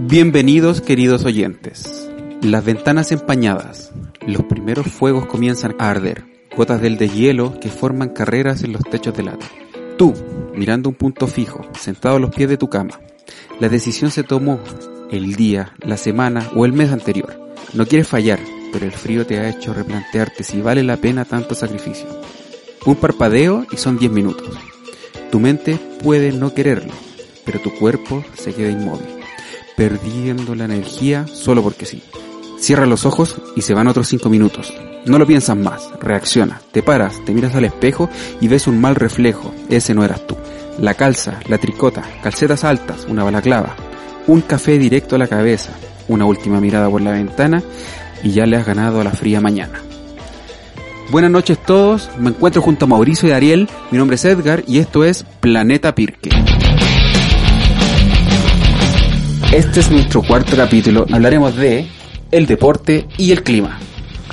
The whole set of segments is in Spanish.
Bienvenidos queridos oyentes. Las ventanas empañadas. Los primeros fuegos comienzan a arder. Gotas del deshielo que forman carreras en los techos de lata. Tú, mirando un punto fijo, sentado a los pies de tu cama. La decisión se tomó el día, la semana o el mes anterior. No quieres fallar, pero el frío te ha hecho replantearte si vale la pena tanto sacrificio. Un parpadeo y son 10 minutos. Tu mente puede no quererlo, pero tu cuerpo se queda inmóvil, perdiendo la energía solo porque sí. Cierra los ojos y se van otros 5 minutos. No lo piensas más, reacciona, te paras, te miras al espejo y ves un mal reflejo, ese no eras tú. La calza, la tricota, calcetas altas, una balaclava, un café directo a la cabeza, una última mirada por la ventana y ya le has ganado a la fría mañana. Buenas noches todos, me encuentro junto a Mauricio y Ariel, mi nombre es Edgar y esto es Planeta Pirque. Este es nuestro cuarto capítulo, hablaremos de el deporte y el clima.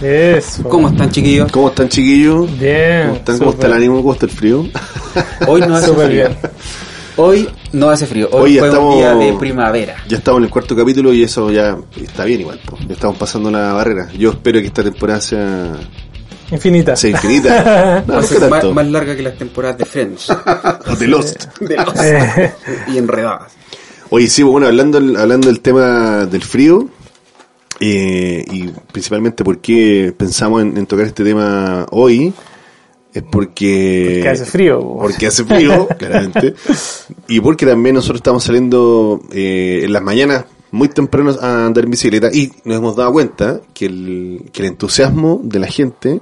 Eso. ¿Cómo están chiquillos? ¿Cómo están chiquillos? Bien. ¿Cómo, están? ¿Cómo está el ánimo? ¿Cómo está el frío? Hoy no hace Súper frío. bien. Hoy no hace frío, hoy Hoy fue estamos- un día de primavera. Ya estamos en el cuarto capítulo y eso ya está bien igual. po. Ya estamos pasando la barrera. Yo espero que esta temporada sea, Infinita. sea infinita. No, Va a no ser que más, más larga que las temporadas de Friends O de Lost. Eh, y enredadas. Oye, sí, bueno, hablando, hablando del tema del frío, eh, y principalmente por qué pensamos en, en tocar este tema hoy, es porque... que hace frío. po. Porque hace frío, claramente. Y porque también nosotros estamos saliendo eh, en las mañanas muy tempranos a andar en bicicleta y nos hemos dado cuenta que el, que el entusiasmo de la gente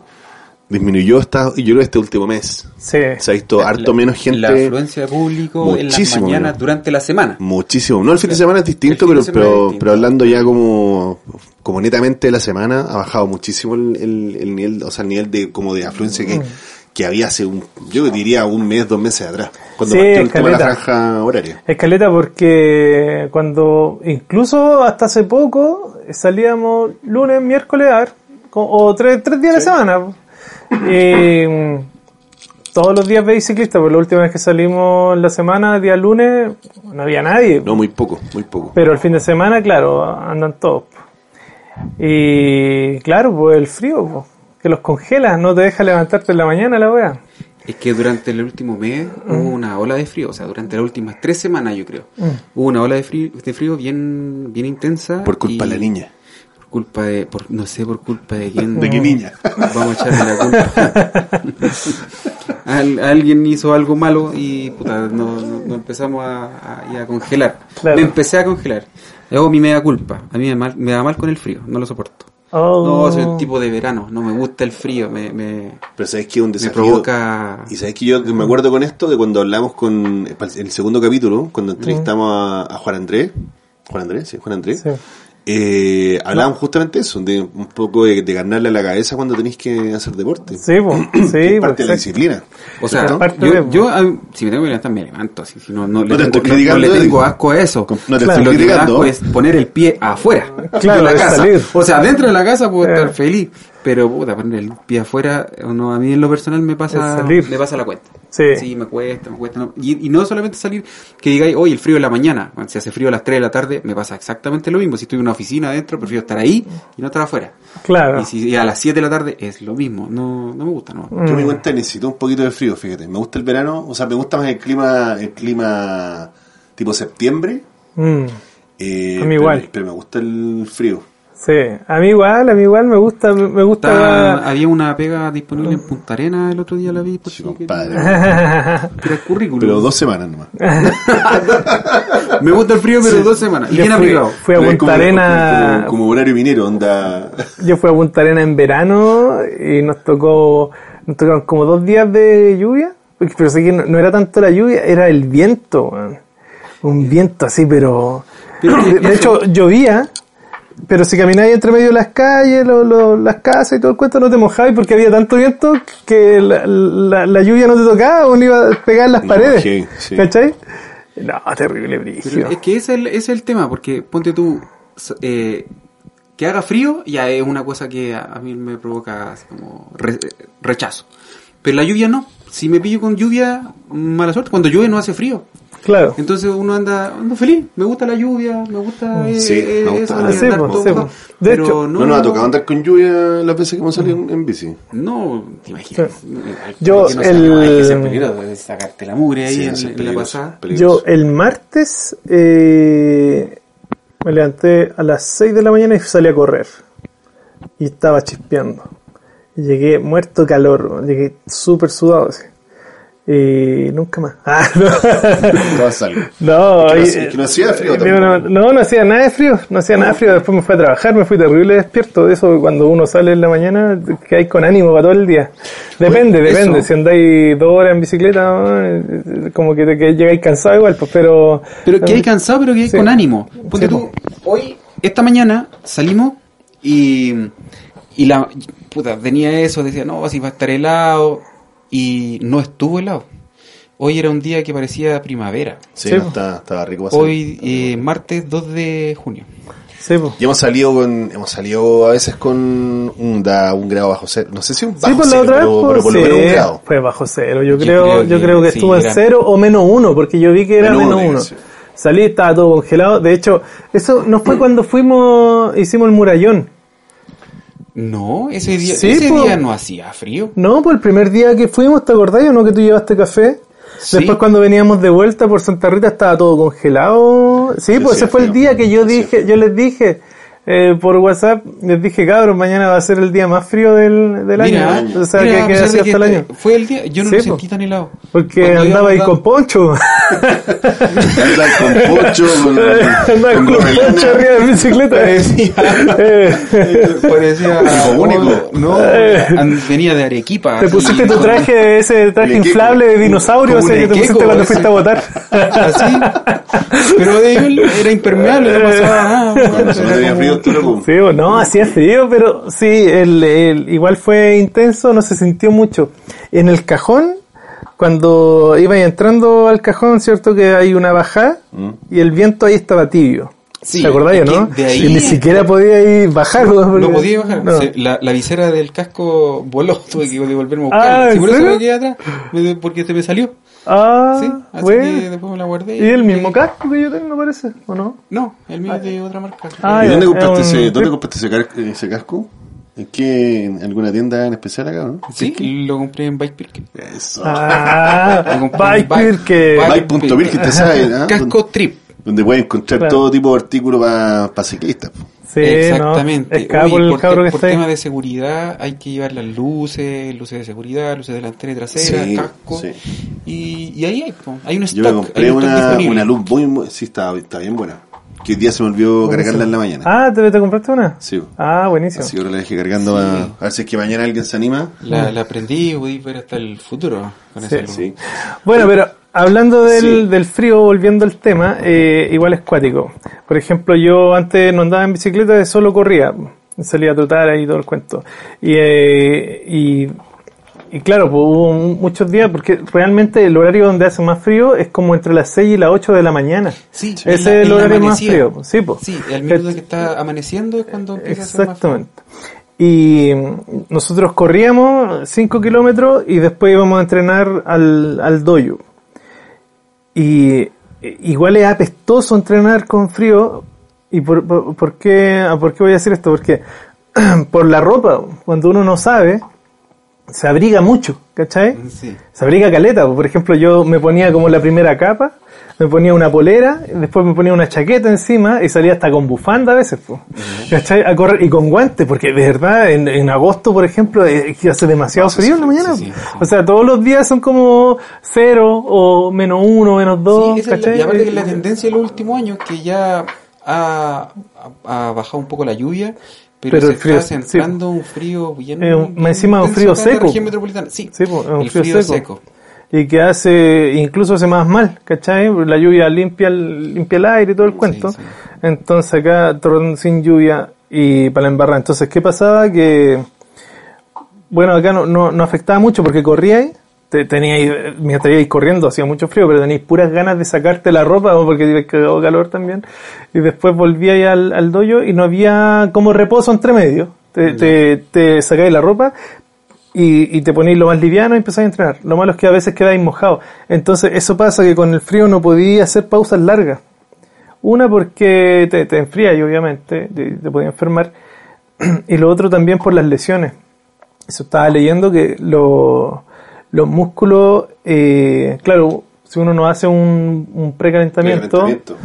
disminuyó esta, yo creo este último mes. Sí. Se ha visto harto La- menos gente. La afluencia de público en las Muchísimo mañanas durante la semana. Muchísimo. No, el fin de semana es distinto, pero, de semana pero, es distinto. pero hablando ya como, como netamente de la semana, ha bajado muchísimo el, el, el nivel, o sea, el nivel de, como de afluencia Mm. que, que había hace un, yo diría un mes, dos meses atrás, cuando Sí, partió el tema de la caleta. franja horaria. Escaleta porque cuando, incluso hasta hace poco, salíamos lunes, miércoles, a ver, o tres, tres días a la semana. Y mm, todos los días veis ciclistas, porque la última vez que salimos la semana, día lunes, no había nadie. No, muy poco, muy poco. Pero el fin de semana, claro, andan todos. Y claro, pues el frío, pues, que los congela, no te deja levantarte en la mañana la wea. Es que durante el último mes hubo Mm. una ola de frío, o sea, durante las últimas tres semanas yo creo. Hubo una ola de frío, de frío bien, bien intensa. Por culpa y- de la niña. Culpa de, por, no sé por culpa de quién. ¿De qué niña? Vamos a echarle la culpa. Al- alguien hizo algo malo y puta, nos no, empezamos a, a- a congelar. Claro. Me empecé a congelar. Hago mi media culpa. A mí me, mal- me da mal con el frío, no lo soporto. Oh. No, soy un tipo de verano, no me gusta el frío, me, me, Pero sabes que es un me desafío. provoca... Y sabes que yo me acuerdo con esto de cuando hablamos con el segundo capítulo, cuando entrevistamos a, a Juan Andrés. Juan Andrés, sí, Juan Andrés. Sí. Eh, hablábamos justamente eso, de un poco de, de ganarle a la cabeza cuando tenéis que hacer deporte. Sí, pues, Que es sí, parte de la pues, disciplina. O sea, yo, yo a- si me tengo que levantar, me levanto así. Si no, no, le No te tengo, no- no le tengo digo. asco a eso. No te Claro. estoy Lo que asco es poner el pie afuera Claro, de la casa. salir. O sea, dentro de la casa puedo Eh. estar feliz, pero puta, poner el pie afuera, no, a mí en lo personal me pasa, me pasa la cuenta. Sí. me cuesta, me cuesta. no. Y, y no solamente salir, que digáis, hoy el frío de la mañana, Bueno, si hace frío a las 3 de la tarde, me pasa exactamente lo mismo. Si estoy en una oficina adentro, prefiero estar ahí y no estar afuera. Claro. Y si y a las 7 de la tarde es lo mismo, no, no me gusta, no. Mm. Yo me cuenta necesito un poquito de frío, fíjate. Me gusta el verano, o sea, me gusta más el clima, el clima tipo septiembre. Mm, eh, A mí pero- igual. Pero, me gusta el frío. Sí, a mí igual, a mí igual me gusta, me Está- gusta... había una pega disponible en Punta Arena el otro día la vi por Sí, compadre. Era el currículum. Pero dos semanas nomás. Me gusta el frío, pero dos semanas. Y Yo bien fui, fui a Pero Punta como- Arena, Como, como horario minero, onda. yo fui a Punta Arena en verano y nos tocó, nos tocaron como dos días de lluvia, pero sé que no, no era tanto la lluvia, era el viento, un viento así, pero De hecho, llovía, pero si camináis entre medio de las calles, lo- lo- las casas y todo el cuento, no te mojabas porque había tanto viento que la, la- la lluvia no te tocaba o no iba a pegar en las No, paredes. sí. ¿Cachai? No, terrible brígido. es que ese es el, ese es el tema, porque ponte tú, eh, que haga frío ya es una cosa que a, a mí me provoca así como re- rechazo. Pero la lluvia no. Si me pillo con lluvia, mala suerte. Cuando llueve no hace frío. Claro. Entonces uno anda, ando feliz. Me gusta la lluvia, me gusta eh, Sí, eh, me gusta eso lluvia. andar Sí, todo sí, de Pero hecho, No nos ha tocado andar con lluvia las veces que hemos salido en, en bici. No, te imaginas. Yo, no sea- el- hay que ser peligroso, sacarte la mugre ahí Sí, en, la pasada. peligroso. Yo el martes eh, me levanté a las 6 de la mañana y salí a correr. Y estaba chispeando. Y llegué muerto de calor, llegué súper sudado. así. Y nunca más. Ah, no. No, no y- hacía- que no hacía frío eh. No, no, no hacía nada de frío, no hacía nada de frío. Después me fui a trabajar, me fui terrible despierto. De eso, cuando uno sale en la mañana, que hay con ánimo para todo el día. Depende, Pues, depende. eso. Si andáis dos horas en bicicleta, eh, como que, que llegáis cansado igual, pues, pero. Pero que hay cansado, pero que hay Sí. con ánimo. Ponte Sí, tú, hoy, esta mañana salimos y, y la puta, tenía eso, decía, no, si va a estar helado, y no estuvo helado. Hoy era un día que parecía primavera. Sí, Sí, no, po. estaba, rico. Hoy, eh, martes 2 de junio. Sí, pues. Y hemos salido con, hemos salido a veces con un, da, un grado bajo cero. No sé si un bajo Sí, por la cero, otra vez, pero, pues, pero por lo sí, menos un grado. fue bajo cero. Yo Yo creo, creo yo que creo que sí, estuvo en cero o menos uno, porque yo vi que era Menos menos uno, uno. Salí, estaba todo congelado. De hecho, eso no fue cuando fuimos, hicimos el murallón. No, ese día, Sí, ese po. día no hacía frío. No, pues el primer día que fuimos, ¿te acordás o no que tú llevaste café? Sí. Después cuando veníamos de vuelta por Santa Rita estaba todo congelado. Sí, pues ese fue el día que yo dije, yo les dije eh, por WhatsApp, les dije, cabros, mañana va a ser el día más frío del, del Mira, año. O sea, mira, que que hasta el este año. Fue el día, yo no Sí, lo po. sentí tan helado. Porque Cuando andaba ahí con poncho. Andan con pocho, con, andaba con poncho arriba de bicicleta. Eh, Parecía único. no, an- venía de Arequipa. Te pusiste tu traje, ese traje inflable de dinosaurio, ese que te pusiste cuando fuiste a votar. Así. Pero de él era impermeable, no pasaba nada. Se no frío, Sí, hacía frío, pero sí, el, el- igual fue intenso, no se sintió mucho. En el cajón, cuando iba entrando al cajón, cierto que hay una bajada y el viento ahí estaba tibio. Sí, ¿Te acordáis, no? de ahí- y ni siquiera podía ir bajar. No podía bajar. No. La, la visera del casco voló, tuve que devolverme a Ah, buscarla. me quedé atrás, porque se me salió. Ah, Sí, así bueno. que después me la guardé. ¿Y el mismo casco que yo tengo, parece? ¿O no? No, el mío es de otra marca. Ah, ¿Y ya, dónde compraste, un ese. ¿dónde compraste ese, car- ese casco? ¿En qué? ¿En alguna tienda en especial acá, no? Sí, lo compré en Bike Pirque. Eso. Ah, Bike te sabe, ¿ah? Casco Trip. Donde puedes encontrar Claro. todo tipo de artículos para ciclistas. po. Sí, Exactamente. No, es cada Oye, por el por, tema de seguridad hay que llevar las luces, luces de seguridad, luces delantera y trasera, Sí, casco. sí. Y, y ahí hay, hay un stock. Yo me compré un una, una luz muy, muy- sí, está, está bien buena. Que hoy día se me olvidó cargarla en la mañana. Ah, ¿te, te compraste una? Sí. Ah, buenísimo. Así que ahora la dejé cargando a, a ver si es que mañana alguien se anima. La, la aprendí y podéis ver hasta el futuro con Sí. esa luz. Sí. Bueno, pero hablando del, Sí. del frío, volviendo al tema, eh, igual es cuático. Por ejemplo, yo antes no andaba en bicicleta, solo corría. Salía a trotar ahí todo el cuento. Y, eh, y, y claro, pues hubo muchos días, porque realmente el horario donde hace más frío es como entre las 6 y las 8 de la mañana. Sí, Ese es el horario más frío. Sí, pues. Sí, el minuto que está amaneciendo es cuando empieza a ser más frío. Exactamente. Y mm, nosotros corríamos 5 kilómetros y después íbamos a entrenar al, al dojo. Y igual es apestoso entrenar con frío. ¿Y por, por, por qué, por qué voy a decir esto? Porque por la ropa, cuando uno no sabe, se abriga mucho, ¿cachai? Sí. Se abriga caleta. Por ejemplo, yo me ponía como la primera capa, me ponía una polera, después me ponía una chaqueta encima y salía hasta con bufanda a veces. ¿cachai? A correr y con guantes, porque de verdad en, en agosto, por ejemplo, eh, hace demasiado frío en la mañana. sí, sí, sí. O sea, todos los días son como cero o menos uno, menos dos, Sí, es la- y aparte que la tendencia de los últimos años que ya ha, bajado un poco la lluvia, pero, Pero se el frío, está centrando un frío bien, Eh, bien encima un frío acá en la seco. región metropolitana. Sí, Sí, el frío frío, seco. seco. Y que hace, incluso hace más mal, ¿cachai? La lluvia limpia el, limpia el aire y todo el cuento. sí. Entonces acá torrón sin lluvia y para la embarrada. Entonces, ¿qué pasaba? Que, bueno, acá no, no, no afectaba mucho porque corríais, te, teníais, mientras ibais corriendo hacía mucho frío, pero teníais puras ganas de sacarte la ropa o porque te cagado calor también. Y después volvíais al, al dojo y no había como reposo entre medio. Te, te, te sacáis la ropa y, y te ponéis lo más liviano y empezáis a entrenar. Lo malo es que a veces quedáis mojados. Entonces eso pasa que con el frío no podías hacer pausas largas. Una porque te, te enfría y obviamente te, te podía enfermar. Y lo otro también por las lesiones. Eso estaba leyendo que lo- los músculos, eh, claro, si uno no hace un, un precalentamiento, Calentamiento.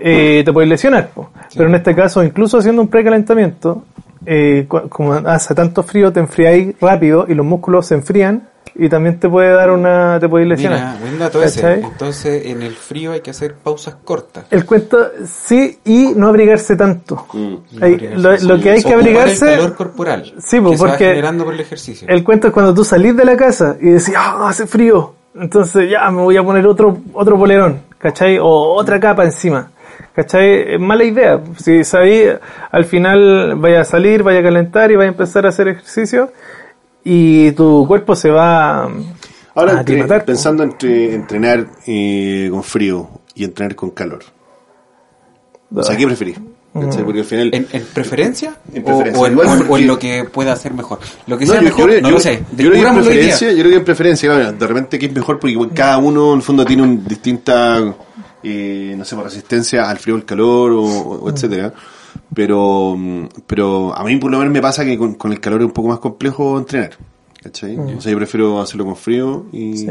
eh, te puedes lesionar. po. Pero en este caso, incluso haciendo un precalentamiento, eh, como hace tanto frío, te enfriáis rápido y los músculos se enfrían y también te puede dar una, te puedes Mira, lesionar. buen dato ese. Entonces, en el frío hay que hacer pausas cortas. El cuento, sí, y no abrigarse tanto. Mm. Hay- lo, lo que hay que abrigarse, el calor corporal. Sí, pues, que se va porque generando por el ejercicio. el cuento es cuando tú salís de la casa y decís, ah, hace frío, entonces ya me voy a poner otro, otro polerón, ¿cachai? O otra capa encima. ¿Cachai? Es mala idea. Si sabéis, al final vaya a salir, vaya a calentar y vaya a empezar a hacer ejercicio y tu cuerpo se va Ahora, a entre- pensando entre entrenar eh, con frío y entrenar con calor. O sea, ¿qué preferís? ¿Cachai? Porque al final... ¿En, en preferencia? En O- preferencia. O, en, o en- o en porque- lo que pueda hacer mejor. Lo que No, sea yo- mejor, yo no yo- lo sé. Yo creo que en preferencia, yo creo que en preferencia, bueno, de repente que es mejor porque cada uno en el fondo tiene un distinta, eh, no sé, por resistencia al frío, al calor, o, o etcétera. Pero, mm, pero a mí por lo menos me pasa que con, con el calor es un poco más complejo entrenar. ¿Cachai? O sea, yo prefiero hacerlo con frío y...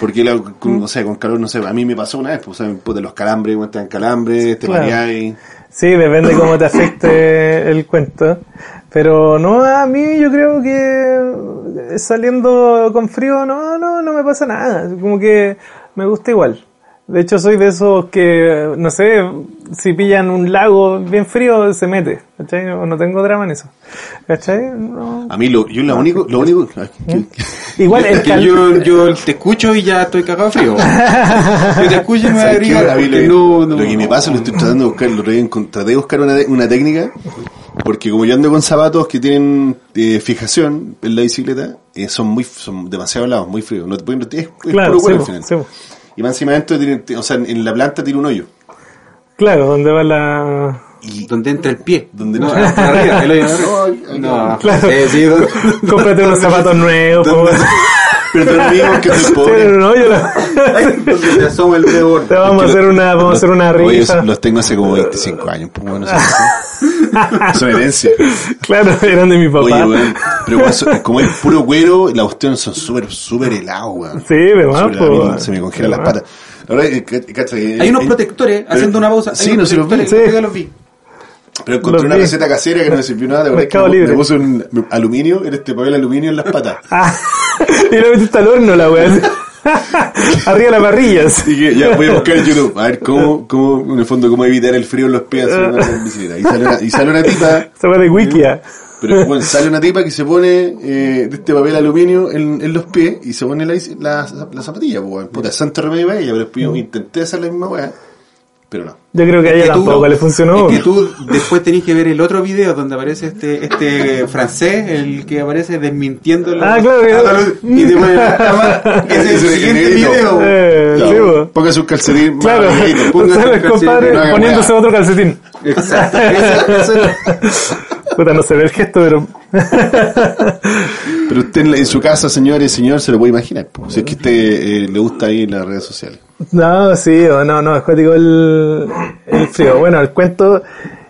Porque la- con, o sea, con calor, no sé, a mí me pasó una vez, pues, o sea, puta, los calambres, cuando te dan calambres, te Claro. mareáis. Sí, depende cómo te afecte el cuento. Pero no, a mí yo creo que saliendo con frío no, no, no me pasa nada. Como que me gusta igual. De hecho soy de esos que, no sé, si pillan un lago bien frío se mete. ¿Cachai? No, no tengo drama en eso. ¿Cachai? No. A mí lo, yo lo único, lo único, que- Igual el Es que yo, yo te escucho y ya estoy cagado frío. Yo te escucho y me voy a ¿Sabes qué? abrigar. A mí porque lo, no, no, lo que me pasa, lo estoy tratando de buscar, lo traté de buscar una, una técnica, porque como yo ando con zapatos que tienen eh, fijación en la bicicleta, eh, son muy, son demasiado helados, muy fríos. No te pueden, es, es Claro, puro sí, al final. sí. Y más encima de esto, tiene, o sea, en la planta tiene un hoyo. claro, donde va la... Y Donde entra el pie. Donde no, no- arriba, el hoyo No, ahí- No, Claro. sí, Cómprate unos zapatos nuevos. Po. ¿Dónde- pero digo que Sí, pobre. no, yo la- donde te asoma el dedo. Te vamos a hacer una, vamos a hacer una Oye, rifa. los tengo hace como 25 años, pues bueno, son, son herencia. Claro, eran de mi papá. Oye, weón, pero weón, como es puro cuero, la cuestión son súper, súper helados, weón. Sí, helados, weón. Se me congelan las patas. La verdad, ca- cacha, Hay unos eh, protectores, pero- haciendo una pausa. Sí, no se los vi. Sí. los vi. Pero encontré Los una vi. receta casera que no me sirvió nada. De verdad, que Mercado me, Libre. me puse un aluminio, en este papel aluminio en las patas. Ah, y lo metiste al horno la weá. Arriba de la parrilla. así. Que ya voy a buscar en YouTube, a ver cómo, cómo, en el fondo, cómo evitar el frío en los pies haciendo una bicicleta. Y sale una, y sale una tipa, weá de Wikia. pero bueno, sale una tipa que se pone eh, de este papel aluminio en, en los pies y se pone la, la, la zapatilla, pues, puta, santo remedio para ella, pero después yo intenté hacer la misma weá, pero no. Yo creo que a ella que tú- tampoco le funcionó. Es que tú después tenés que ver el otro video donde aparece este este francés, el que aparece desmintiendo la- Ah, claro, que- y te pone la cama. Es el siguiente video. Eh, Ya, sí, po. póngase un calcetín Claro, un el calcetín, compadre no haga poniéndose otro calcetín. Exacto. Ese- ese- Puta, no se ve el gesto, pero. Pero usted en, la- en su casa, señores y señor, se lo puede imaginar. po. Si es que a usted eh, le gusta ahí las redes sociales. No, sí, o no, no, es cuático el, el frío. Bueno, el cuento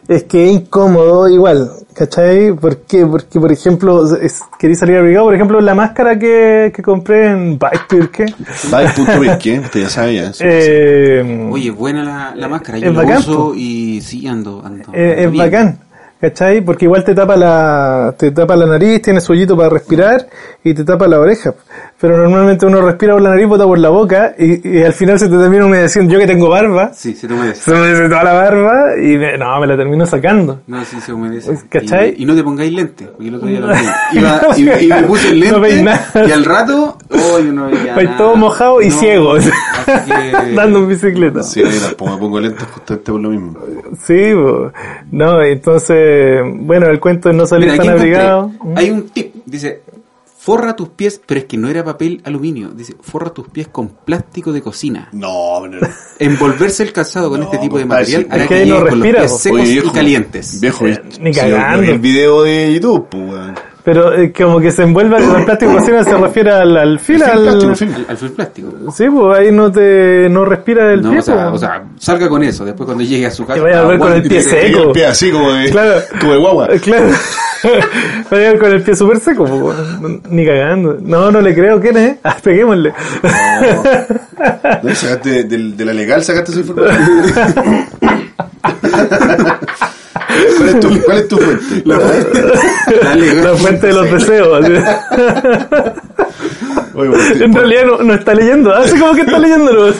es que es incómodo igual, ¿cachai? ¿Por qué? Porque, por ejemplo, es, quería salir abrigado, por ejemplo, la máscara que, que compré en Bike ¿qué? Bike.birke, usted ya sabe ya. eso. Eh, Oye, buena la, la máscara, yo la bacán, uso po. y sí ando, ando. Eh, es bien. bacán, ¿cachai? Porque igual te tapa la, te tapa la nariz, tiene su hoyito para respirar y te tapa la oreja. Pero normalmente uno respira por la nariz, bota por la boca, y, y al final se te termina humedeciendo. Yo que tengo barba, Sí, se te humedece. se me humedece toda la barba, y me- no, me la termino sacando. No, sí se humedece. ¿Cachai? Y, y no te pongáis lente, porque el otro día lo vi. Iba, y, y me puse el No veis lente nada. y al rato, oh, yo no veía nada. todo mojado y No, ciego, así que- andando en bicicleta. Sí, tampoco me pongo lentes justamente por lo mismo. Sí, po. no, entonces, bueno, el cuento es no salir Mira, tan abrigado. Hay un tip, dice, forra tus pies, pero es que no era papel aluminio, dice, forra tus pies con plástico de cocina. No, no. Envolverse el calzado con No, este tipo de material hará que, que no con los respira, pies secos Oye, y calientes. Viejo, Eh, ni cagando. el video de YouTube, pues, weón. Pero eh, como que se envuelve el plástico de cocina se refiere al, al fil, al... plástico. Al, al film plástico. Sí, pues ahí no te no respira el No, pie. o sea, po. o sea, salga con eso, después cuando llegue a su casa. Que vaya a ver con el pie seco. El pie así como de, Claro. como de guagua. Eh, Claro. Va a llegar con el pie súper seco, po, weón. ni cagando. No, no le creo, ¿quién es? Ah, peguémosle. ¿No? Sacaste de, de la legal, sacaste esa información. ¿Cuál es tu, cuál es tu fuente? Dale, La fuente de los deseos. así. Oye, ponte- En realidad no, no está leyendo, hace como que está leyéndolo.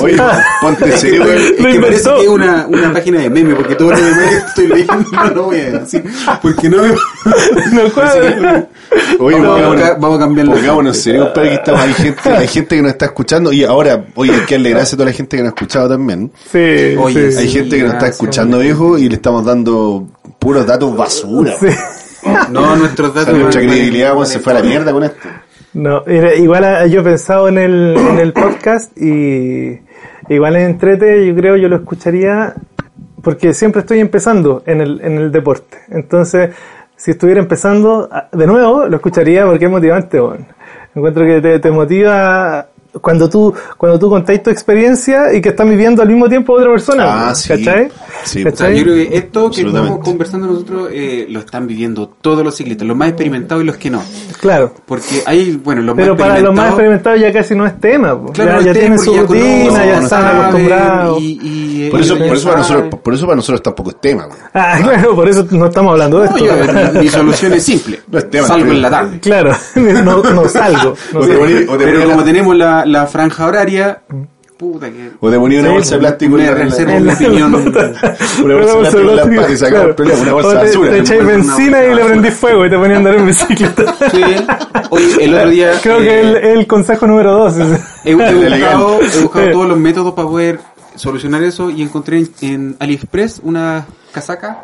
Oye, ponte serio, güey. Es Lo que parece inventó. que es una, una página de meme, porque todo lo demás que estoy leyendo no lo voy a decir. Porque no me... No cuadra. Oye, Vamos a vamos a cambiarlo. Pongámonos en serio, compadre, que estamos, hay gente, hay gente que nos está escuchando y ahora, oye, hay que darle gracias a toda la gente que nos ha escuchado también. Sí, Oye, sí. Hay gente que nos está escuchando, viejo, y le estamos dando puros datos basura. Sí. No, nuestros O sea, datos... nuestra credibilidad se fue a la mierda con esto. No, igual ah, yo he pensado en el, en el podcast y igual en Entrete, yo creo yo lo escucharía porque siempre estoy empezando en el, en el deporte. Entonces, si estuviera empezando ah, de nuevo, lo escucharía porque es motivante. weón. Encuentro que te, te motiva cuando tú, cuando tú contáis tu experiencia y que estás viviendo al mismo tiempo otra persona. Ah, sí. ¿Cachai? Sí, O sea, yo creo que esto que estamos conversando nosotros eh, lo están viviendo todos los ciclistas, los más experimentados y los que no. Claro. Porque hay, bueno, los Pero más para los más experimentados... ya casi no es tema. po. Claro, ya no ya es tienen su ya rutina, ya están acostumbrados. Y, y- Por eso, por eso, para nosotros, por eso para nosotros tampoco es tema, güey. Ah, claro, por eso no estamos hablando de No, esto. yo, mi solución es simple. No es tema, Salgo en la tarde. Claro, no, no salgo. No O sé. te poní- o te Pero como tenemos la, la franja horaria, puta que... o te ponía una Sí, bolsa de plástico en la- opinión. Una bolsa de plástico en la pata y sacaba el problema, una bolsa de te, basura. te echáis benzina y de le prendís fuego y te ponías a andar en bicicleta. Sí. Oye, el otro día... Creo que eh, el, el consejo número dos. es- He, he buscado, he buscado todos los métodos para poder solucionar eso y encontré en, en AliExpress unas casacas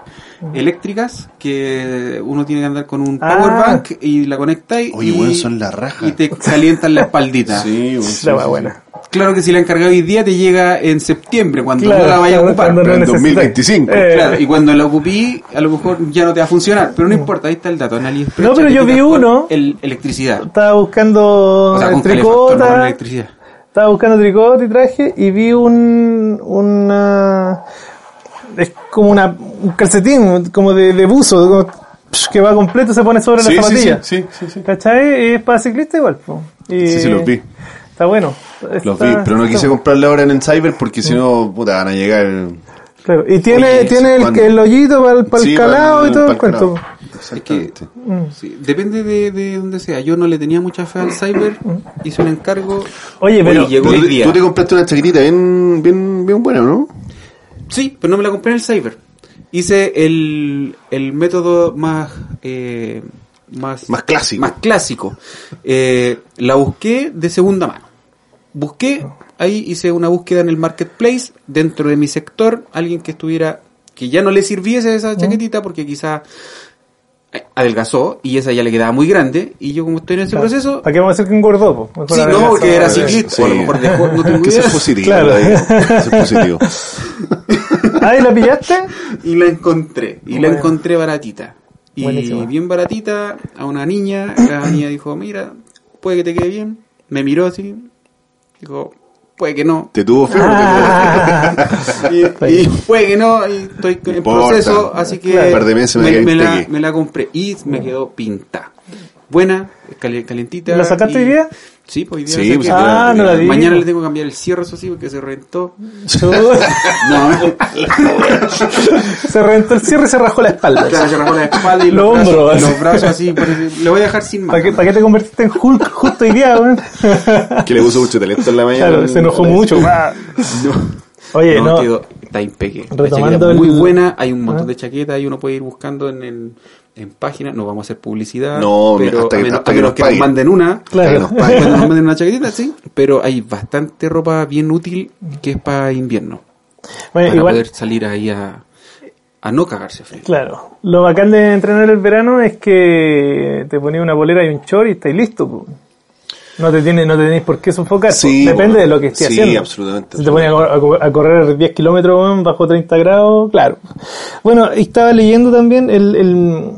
eléctricas que uno tiene que andar con un Ah. power bank y la conectáis Oye, y, weón, son la raja. y te calientan la espaldita. Sí, güey, sí, La sí, wea sí. buena. Claro que si la encargáis hoy día te llega en septiembre cuando Claro, no la vayas a ocupar. pero en necesitáis. 2025. Eh, Claro, y cuando la ocupí, a lo mejor ya no te va a funcionar, pero no importa, ahí está el dato. En AliExpress No, pero yo vi uno. El, electricidad. Estaba buscando O sea, con no tricota. electricidad. Estaba buscando tricot y traje y vi un una es como una un calcetín como de, de buzo como, psh, que va completo se pone sobre Sí, la zapatilla. sí, sí, sí, sí. ¿Cachai? Y es para ciclista igual. po. Y Sí, sí, los vi. Está bueno. Los Está- vi, pero no quise comprarla ahora en el cyber porque si no, puta, van a llegar. claro. Y tiene, Oye, tiene el, el hoyito para el, para el calado para y todo el para cuento. Es que sí, depende de, de donde sea. Yo no le tenía mucha fe al cyber, hice un encargo. Oye, pero Oye, llegó Pero tú, día. tú te compraste una chaquetita bien, bien, bien buena, ¿no? Sí, pero no me la compré en el cyber. Hice el, el método más, eh, más, Más clásico. Más clásico. Eh, la busqué de segunda mano. Busqué, ahí hice una búsqueda en el marketplace, dentro de mi sector, alguien que estuviera, que ya no le sirviese esa chaquetita porque quizá eh, adelgazó y esa ya le quedaba muy grande y yo como estoy en ese proceso ¿Para qué vamos a decir que engordó? Mejor Sí, no, porque era Sí. ciclista, o a lo mejor dejó, no tengo que eso idea. es positivo. Claro. ahí, Eso es positivo. Ah, ¿y la pillaste? y la encontré y la encontré baratita y Buenísimo. bien baratita a una niña la niña dijo mira puede que te quede bien me miró así dijo puede que no ¿Te tuvo feo o no y, y puede que no y estoy en importa. proceso así que Claro. Me la, me la compré y me quedó pinta buena cali- calientita ¿La sacaste hoy día? Sí, pues hoy día Sí, sé pues, que- Ah, no la vi. Mañana le tengo que cambiar el cierre, eso sí, porque se reventó. Chu- No, se reventó el cierre y se rajó la espalda. claro, se rajó la espalda y Los los, brazos, los brazos así. Le voy a dejar sin más. ¿Para qué, para qué te convertiste en Hulk justo hoy día, weón? Que le puso mucho talento en la mañana. Claro, se enojó mucho. Oye, no, no. quedó, está impecable. La Retomando chaqueta es muy el- buena, hay un montón Ah. de chaquetas y uno puede ir buscando en, en, en páginas. No vamos a hacer publicidad. No, pero hasta a que- menos, hasta a que menos nos que nos paguen. manden una. Claro. Que nos. Cuando nos manden una chaquetita, sí. Pero hay bastante ropa bien útil que es para invierno. Bueno, para igual, poder salir ahí a, a no cagarse frío. claro. Lo bacán de entrenar el verano es que te pones una bolera y un short y estás listo. po. No te tiene, no te tenéis por qué sofocar. Sí, Depende de lo que estés Sí, haciendo. absolutamente, Si te pones a, cor- a cor- a correr 10 kilómetros bajo 30 grados, claro. Bueno, y estaba leyendo también el, el,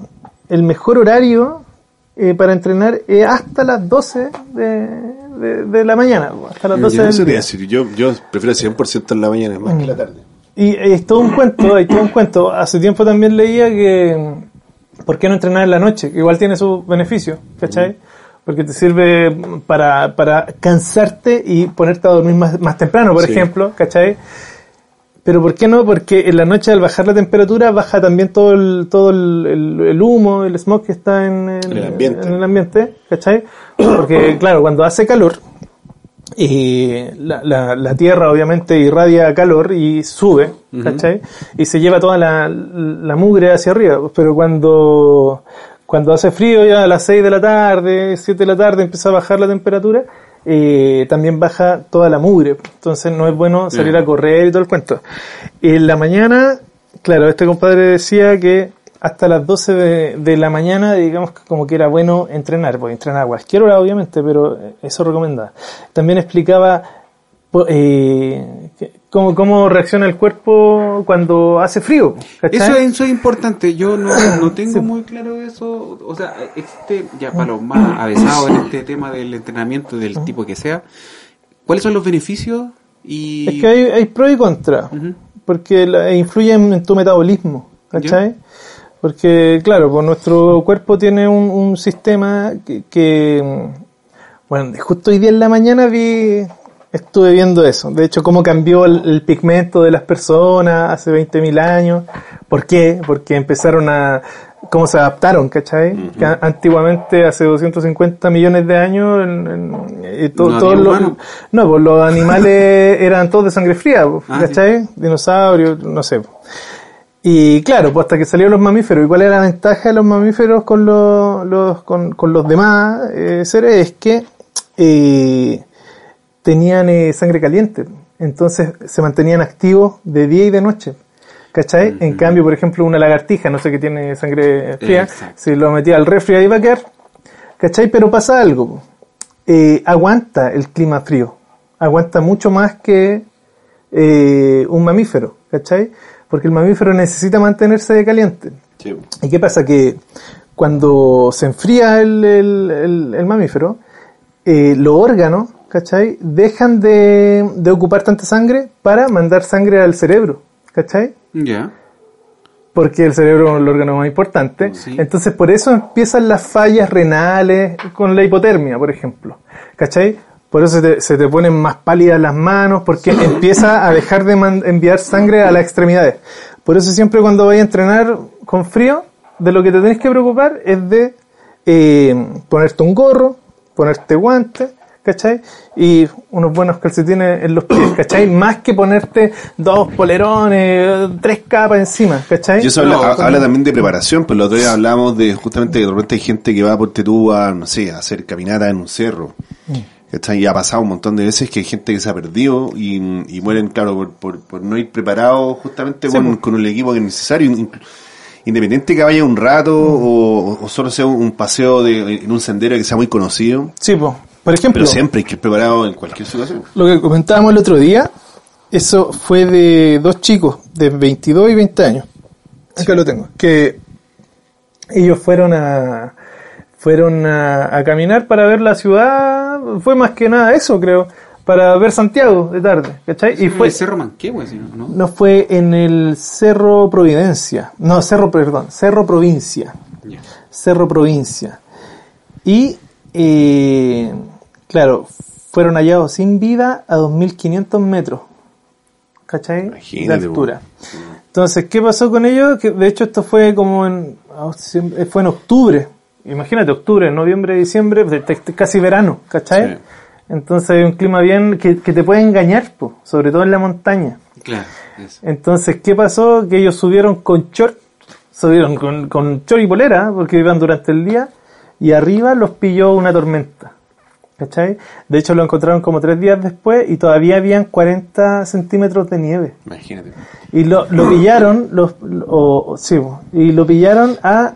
el mejor horario eh, para entrenar es hasta las 12 de, de, de la mañana. Hasta las 12 Yo, del a decir, yo, yo prefiero 100% en la mañana más que en la tarde. Y es todo un cuento, hay todo un cuento. Hace tiempo también leía que mm, ¿por qué no entrenar en la noche? Que igual tiene sus beneficios, ¿cachai? Porque te sirve para, para cansarte y ponerte a dormir más, más temprano, por Sí. ejemplo, ¿cachai? Pero ¿por qué no? Porque en la noche al bajar la temperatura baja también todo el, todo el, el- el humo, el smog que está en, en- En el ambiente. en el ambiente, ¿cachai? Porque claro, cuando hace calor, y la, la, la Tierra obviamente irradia calor y sube, ¿cachai? Y se lleva toda la, la mugre hacia arriba. Pero cuando, cuando hace frío ya a las 6 de la tarde, 7 de la tarde empieza a bajar la temperatura, eh, también baja toda la mugre. Entonces no es bueno salir a correr y todo el cuento. En la mañana, claro, este compadre decía que hasta las 12 de, de la mañana, digamos que como que era bueno entrenar, pues entrenar a cualquier hora obviamente, pero eso recomendaba. También explicaba eh, cómo, cómo reacciona el cuerpo cuando hace frío. Eso es, eso es importante, yo no, no tengo muy claro eso, o sea, existe ya para los más avesados en este tema del entrenamiento del tipo que sea, ¿cuáles son los beneficios? Y... Es que hay, hay pro y contra, porque la- influyen en tu metabolismo, ¿cachai? Porque, claro, pues nuestro cuerpo tiene un, un sistema que, que, mm, bueno, justo hoy día en la mañana vi, estuve viendo eso, de hecho, cómo cambió el, el pigmento de las personas hace 20.000 años, ¿por qué? Porque empezaron a, cómo se adaptaron, ¿cachai? Antiguamente, hace 250 millones de años, en- en- to- No todos los, no, pues los animales eran todos de sangre fría, pues, Ah, ¿cachai? Dinosaurios, no sé. Y claro, pues hasta que salieron los mamíferos. ¿Y cuál era la ventaja de los mamíferos con los, los- con, con los demás eh, seres? Es que eh, tenían eh, sangre caliente. Entonces se mantenían activos de día y de noche. ¿Cachai? En cambio, por ejemplo, una lagartija, no sé qué tiene sangre fría, Exacto. si lo metía al refri ahí va a quedar. ¿Cachai? Pero pasa algo. Eh, aguanta el clima frío. Aguanta mucho más que eh, un mamífero. ¿Cachai? Porque el mamífero necesita mantenerse caliente. Sí. ¿Y qué pasa? Que cuando se enfría el, el- el- el mamífero, eh, los órganos, ¿cachai? Dejan de, de ocupar tanta sangre para mandar sangre al cerebro, ¿cachai? Ya. Porque el cerebro es el órgano más importante. Sí. Entonces, por eso empiezan las fallas renales con la hipotermia, por ejemplo. ¿Cachai? Por eso se te, se te ponen más pálidas las manos, porque empieza a dejar de enviar sangre a las extremidades. Por eso siempre cuando vayas a entrenar con frío, de lo que te tenés que preocupar es de eh, ponerte un gorro, ponerte guantes, ¿cachai? Y unos buenos calcetines en los pies, ¿cachai? Más que ponerte dos polerones, tres capas encima, ¿cachai? Y eso habla, No, ha- como- habla también de preparación, pues el otro día hablamos de justamente que de repente hay gente que va por tú a, no sé, a hacer caminata en un cerro. ¿cachai? Y ha pasado un montón de veces que hay gente que se ha perdido y, y mueren, claro, por, por, por no ir preparados justamente Sí, con, pues. con el equipo que es necesario. Independiente que vaya un rato o, o solo sea un paseo de, en un sendero que sea muy conocido, Sí, po. Por ejemplo, pero siempre hay que ir preparado en cualquier situación. lo que comentábamos el otro día, eso fue de dos chicos de 22 y 20 años. Acá lo tengo. Que ellos fueron a fueron a, a caminar para ver la ciudad, fue más que nada eso, creo, para ver Santiago de tarde, ¿cachai? Y fue el Cerro Manquehue, si no, ¿no? no fue en el Cerro Providencia, no, Cerro, perdón, Cerro Provincia. Cerro Provincia. Y, eh, Claro, fueron hallados sin vida a 2.500 metros. ¿Cachai? Imagínate, de altura. Entonces, ¿qué pasó con ellos? Que de hecho esto fue como en, ah, siempre- fue en octubre. Imagínate, octubre, noviembre, diciembre, casi verano, ¿cachai? Sí. Entonces hay un clima bien que, que te puede engañar, po, sobre todo en la montaña. Claro, eso. Entonces, ¿qué pasó? Que ellos subieron con short, subieron con, con short y polera, porque iban durante el día, y arriba los pilló una tormenta. ¿Cachai? De hecho, lo encontraron como tres días después y todavía habían 40 centímetros de nieve. Imagínate. Y lo, lo pillaron, los, o- o- sí, y lo pillaron a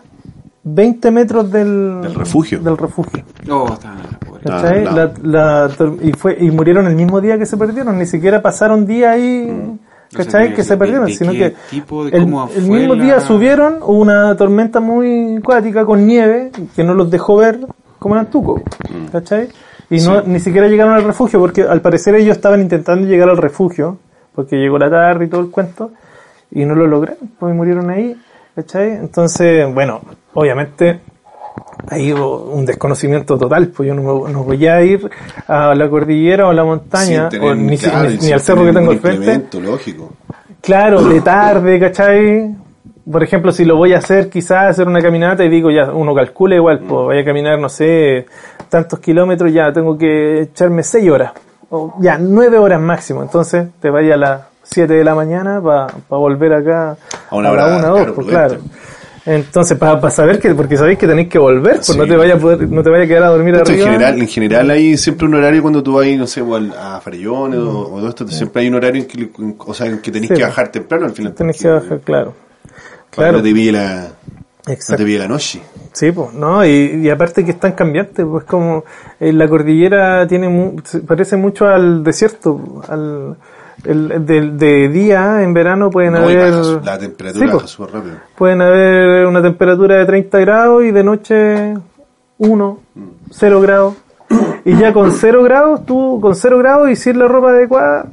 20 metros del, Del refugio. Del refugio. Oh, está ¿Cachai? La, la y, fue, y murieron el mismo día que se perdieron, ni siquiera pasaron día ahí, ¿cachai? O sea, que se perdieron, sino que tipo, de el, mismo la- día subieron, una tormenta muy acuática con nieve que no los dejó ver como en Antuco, ¿cachai? Y no, ni siquiera llegaron al refugio porque al parecer ellos estaban intentando llegar al refugio porque llegó la tarde y todo el cuento y no lo lograron, pues murieron ahí, ¿cachai? Entonces, bueno, obviamente ahí hubo un desconocimiento total, pues yo no, me- no voy a ir a la cordillera o a la montaña, o ni, claro, ni- ni al cerro que tengo al frente. lógico. Claro, de tarde, ¿cachai? Por ejemplo, si lo voy a hacer, quizás hacer una caminata y digo, ya, uno calcula igual, pues voy a caminar, no sé, tantos kilómetros, ya tengo que echarme seis horas, o ya nueve horas máximo. Entonces, te vaya a las 7 de la mañana para volver acá A una la hora, una, dos, claro, pues prudente. claro. Entonces, para saber que, porque sabéis que tenéis que volver, pues Sí. no te vaya a poder, no te vaya a quedar a dormir De hecho, en arriba. general, en general hay siempre un horario cuando tú vas, no sé, o al- a Farellones o, o todo esto, siempre hay un horario en que, o sea, en que tenés Sí. que bajar temprano al final. Tenés que bajar, claro. Claro, no te pille la, no exacto. te pille la noche. Sí, pues, no, y, y aparte que es tan cambiante, pues como eh, la cordillera tiene mu- parece mucho al desierto, al el, de, de día en verano pueden No, haber baja la temperatura Sí, baja súper rápido. pueden haber una temperatura de 30 grados y de noche 1, 0 grados. Y ya con 0 grados, tú con 0 grados y sin la ropa adecuada,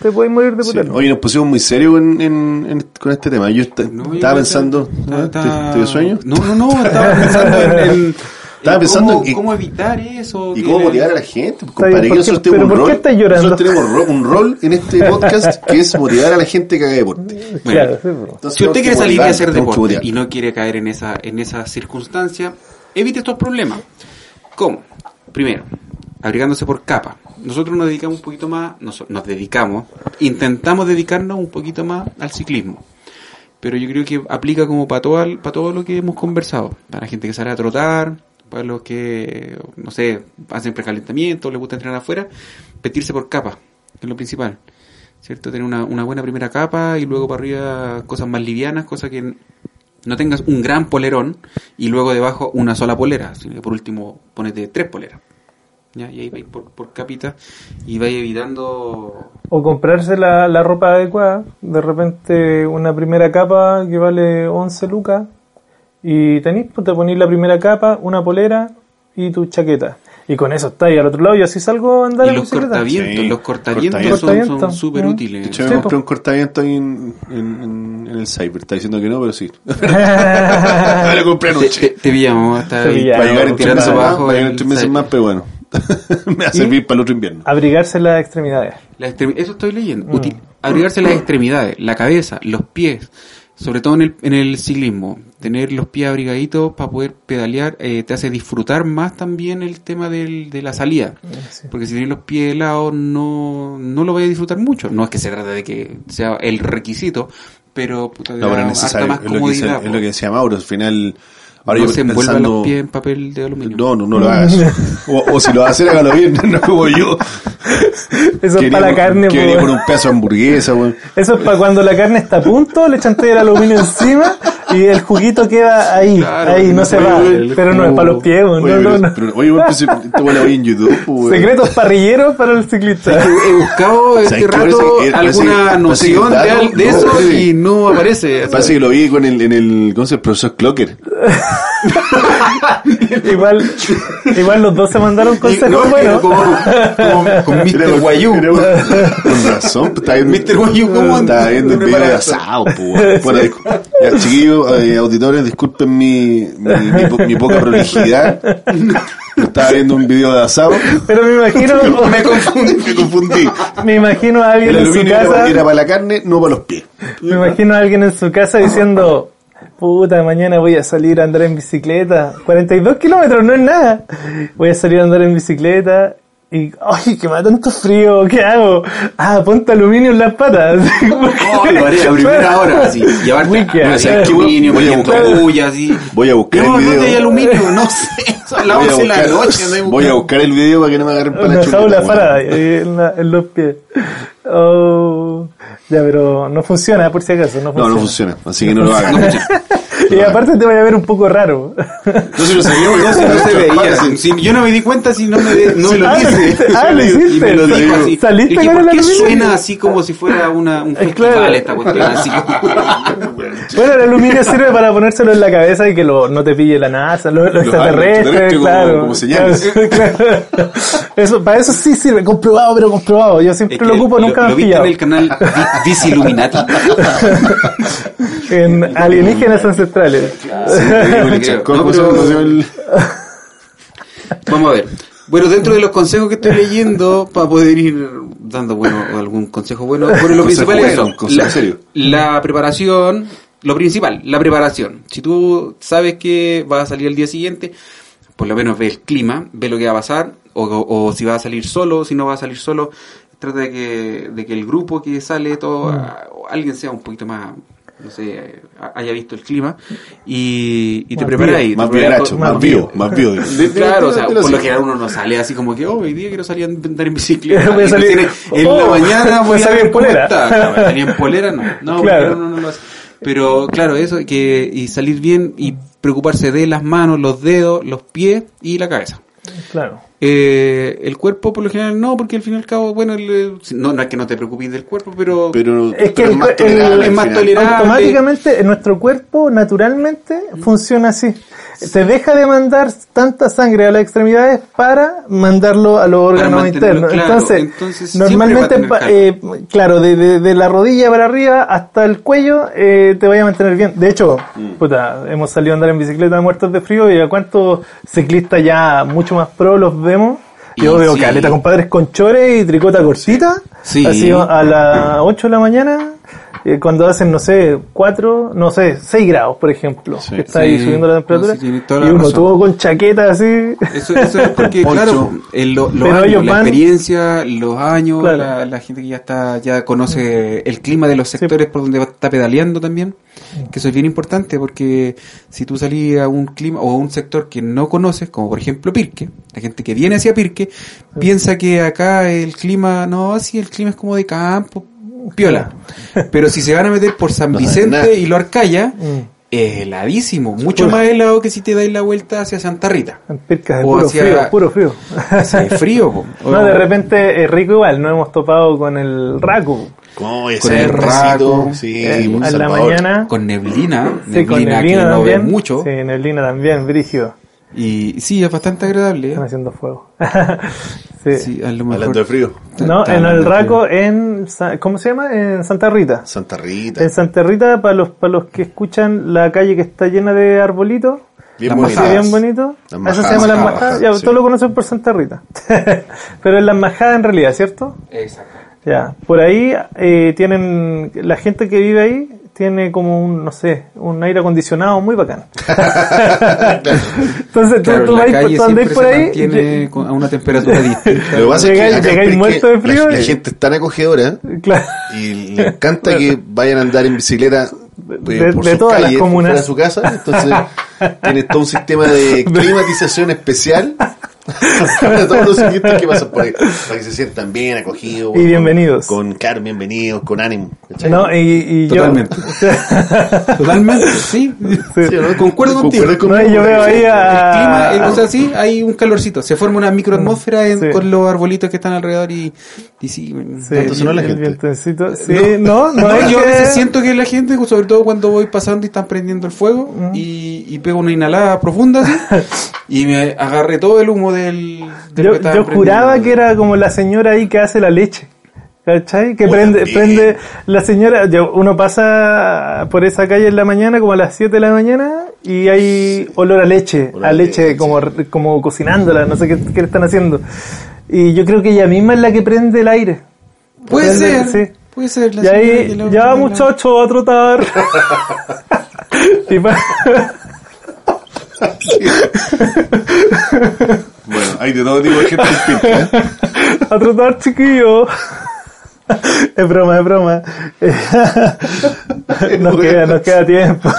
te puedes morir de Sí. puta. Oye, nos pusimos muy serios en, en- en- con este tema. Yo No, yo estaba pensando, está- ¿Te, te sueño? No, no, no, estaba pensando en, en- Estaba en pensando cómo, en- cómo evitar eso. ¿Y cómo motivar a la gente? Bien, compadre, que ¿por nosotros tenemos pero un rol, estás llorando? nosotros tenemos ro- un rol en este podcast que es motivar a la gente que haga deporte. Claro, sí, pues. Entonces, Si usted quiere salir motivar, hacer deporte y no quiere caer en esa en esa circunstancia, evite estos problemas. ¿Cómo? Primero, abrigándose por capa. Nosotros nos dedicamos un poquito más, nos, nos dedicamos, intentamos dedicarnos un poquito más al ciclismo. Pero yo creo que aplica como para todo, para todo lo que hemos conversado. Para la gente que sale a trotar, para los que, no sé, hacen precalentamiento, les gusta entrenar afuera, vestirse por capa, que es lo principal. ¿Cierto? Tener una, una buena primera capa y luego para arriba cosas más livianas, cosas que no tengas un gran polerón y luego debajo una sola polera, sino que por último ponete tres poleras. ¿Ya? Y ahí vais por, por capita y vais evitando O comprarse la, la ropa adecuada, de repente una primera capa que vale 11 lucas y tenéis, pues te ponéis la primera capa, una polera y tu chaqueta. Y con eso estáis al otro lado y así salgo a andar y en los bicicleta. cortavientos, Sí, los cortavientos son- son cortavientos. súper Mm. De útiles. hecho, Sí, me po. compré un cortaviento ahí en, en, en- en el Cyber. Está diciendo que no, pero sí. lo compré Te, anoche. te, te pillamos hasta Te ahí pillamos. Va a llegar en tres tirando meses más, pero bueno. me va a servir para el otro invierno. Abrigarse las extremidades. La extremi- eso estoy leyendo. Mm. Abrigarse las extremidades, la cabeza, los pies, sobre todo en el, en el ciclismo. Tener los pies abrigaditos para poder pedalear eh, te hace disfrutar más también el tema del, de la salida. Sí. Porque si tienes los pies helados no, no lo vas a disfrutar mucho. No es que se trate de que sea el requisito, pero puta, No, pero necesario. más Es lo, que dice, comodidad. es lo que decía Mauro. Al final, ahora no yo se pensando, los pies en papel de aluminio. No, no, no lo hagas. O, o si lo vas a hacer, hágalo bien, no como yo. Eso es para la carne, Que venía con un pedazo de hamburguesa, weón. Eso es para cuando la carne está a punto, le echan el aluminio encima y el juguito queda ahí, Claro, ahí, no no se va. Pero no es para los pies, Oye, no, no, no. pero- oye, weón, pues, te voy a ver en YouTube, weón. Secretos parrilleros para el ciclista. He buscado ¿Sabes este rato que- alguna noción de, de no, eso y no aparece. Parece que lo vi con el, en el, ¿cómo se llama? El profesor Clocker. igual, igual los dos se mandaron consejos No, buenos. como, como con Mr. Guayú. Con razón, pues, está viendo. Mr. Guayú, ¿cómo Está viendo el video de asado, pues. Bueno, ya, chiquillos, eh, auditores, disculpen mi, mi, mi po- mi poca prolijidad. Estaba viendo un video de asado. Pero me imagino, Me confundí. Me confundí. me imagino a alguien El en su casa, era para la carne, no para los pies. me imagino a alguien en su casa diciendo, puta, mañana voy a salir a andar en bicicleta. 42 kilómetros, no es nada. Voy a salir a andar en bicicleta y, ay, que me da tanto frío, ¿qué hago? Ah, ponte aluminio en las patas. Oh, lo haré a primera hora, así. Llevarte Wikia. no sé, Eh, aluminio, voy a buscar- bulla, así. Voy a buscar No, el no video. hay aluminio, no sé. Son las Voy a 11 de la buscar- noche. no hay Voy a buscar el video para que no me agarren para la Una chuleta, jaula weón. parada en, la- en los pies. Oh, ya, pero no funciona, por si acaso, no No, funciona. no funciona, así que no lo hagan. Y aparte te vaya a ver un poco raro. No se lo sabía, No, si no se veía. Si- yo no me di cuenta si no me, no me lo Ah, dice. lo hiciste. Ah, lo Y me hiciste. lo dijo así. Saliste dije, ¿por el qué aluminio? suena así como si fuera una, un festival claro. esta cuestión? Así. Bueno, el aluminio sirve para ponérselo en la cabeza y que lo, no te pille la NASA, los, los Los extraterrestres, extraterrestres como- claro. como señales. Claro. Eso, para eso sí sirve, comprobado, pero comprobado. Yo siempre Es que lo ocupo, nunca me lo viste pillado. en el canal Vi- Vice Illuminati. En alienígenas ancestrales. El- Vamos a ver. Bueno, dentro de los consejos que estoy leyendo, para poder ir dando bueno algún consejo bueno, bueno, lo Consejo principal es eso, la, serio. la preparación, lo principal, la preparación. Si tú sabes que vas a salir el día siguiente, por lo menos ve el clima, ve lo que va a pasar, o, o- o si va a salir solo, si no va a salir solo, trata de que, de que el grupo que sale, todo, a- o alguien sea un poquito más, no sé, a- haya visto el clima, y, y te ahí. Más con- más vivo, más vivo. claro, o sea, por lo general uno no sale así como que, oh, hoy día quiero salir a andar en bicicleta. Voy a Y salir- tiene- en la oh, mañana voy a salir en polera. está. En polera no. No, claro. no, no lo hace. Pero claro, eso, que y salir bien y preocuparse de las manos, los dedos, los pies y la cabeza. Claro. Eh, el cuerpo por lo general no, porque al fin y al cabo, bueno, el- no, no es que no te preocupes del cuerpo, pero... Pero, Es que pero el- más el- tolerable es más final. tolerable. Automáticamente en nuestro cuerpo naturalmente funciona así. Se deja de mandar tanta sangre a las extremidades para mandarlo a los órganos internos. claro, entonces, normalmente, eh, claro, de, de- de la rodilla para arriba hasta el cuello eh, te vaya a mantener bien. De hecho, Mm. puta, hemos salido a andar en bicicleta muertos de frío y a cuántos ciclistas ya mucho más pro los vemos. Yo veo sí. caleta compadres con chores y tricota cortita. Sí. Así a las 8 de la mañana, eh, cuando hacen, no sé, 4, no sé, 6 grados, por ejemplo, Sí. que está ahí subiendo la temperatura. No, sí, y uno todo con chaqueta así. Eso, eso es porque, claro, el- lo- los Pero años, ellos la van- experiencia, los años, Claro. la, la gente que ya está, ya conoce el clima de los sectores por donde está pedaleando también, que eso es bien importante porque si tú salís a un clima o a un sector que no conoces, como por ejemplo Pirque, la gente que viene hacia Pirque, piensa que acá el clima, no, sí, el clima es como de campo, piola. Pero si se van a meter por San No. Vicente y lo Arcaya, Mm. es heladísimo, mucho más helado que si te dais la vuelta hacia Santa Rita. En Pircas de O puro hacia- frío, puro frío. Hace frío, po. No, de repente es rico igual, no hemos topado con el raku. Con el raco, sí, eh, a la mañana. con neblina, Sí, con neblina, que no también. mucho. Sí, neblina también, brígido. Y sí, es bastante agradable. ¿eh? Están haciendo fuego. sí. Sí, a lo mejor. Hablando de frío. No, en el raco, en, ¿cómo se llama? En Santa Rita. Santa Rita. En Santa Rita, para los, para los que escuchan la calle que está llena de arbolitos, Bien majadas. bien bonito, eso se llama las majadas, majadas, ya, sí. todos lo conocen por Santa Rita. Pero es las majadas en realidad, ¿cierto? Exacto. Ya, por ahí eh, tienen, la gente que vive ahí tiene como un, no sé, un aire acondicionado muy bacán. Entonces tú, Claro, tú la vas calle por ahí, con- a una temperatura distinta. Lo que pasa es que Llegáis- llegáis Pirque muerto de frío La, la y- gente es tan acogedora claro, y le encanta que vayan a andar en bicicleta eh, de- por de sus todas las calles, por comunas. fuera de su casa. Entonces, tiene todo un sistema de climatización especial para todos los ciclistas que pasan por ahí, para que se sientan bien acogidos. Y bienvenidos. Con, claro, bienvenidos, con ánimo. ¿cachai? no, y, y yo, Totalmente. Totalmente, sí. Sí, ¿no? Concuerdo contigo. No, yo veo ahí El clima, eh, a, o sea, sí, hay un calorcito. Se forma una microatmósfera en- Sí. con los arbolitos que están alrededor y, y sí. Sí, ¿Tanto sonó la el gente? vientecito. Sí, no, no, es yo a que- veces siento que la gente, sobre todo cuando voy pasando y están prendiendo el fuego, y, y pego una inhalada profunda así, y me agarré todo el humo del, Yo, yo juraba que era como la señora ahí que hace la leche. ¿Cachai? Que prende, prende la señora, yo- uno pasa por esa calle en la mañana como a las 7 de la mañana y hay olor a leche, Olor a leche leche. como, como cocinándola, no sé qué, qué le están haciendo. Y yo creo que ella misma es la que prende el aire. Puede Prende- ser. sí. Puede ser. la Y señora ahí, que la- ya muchacho a trotar. y hay de todo tipo de gente ¿eh? a trotar chiquillo. es broma, es broma. nos, queda, nos queda tiempo.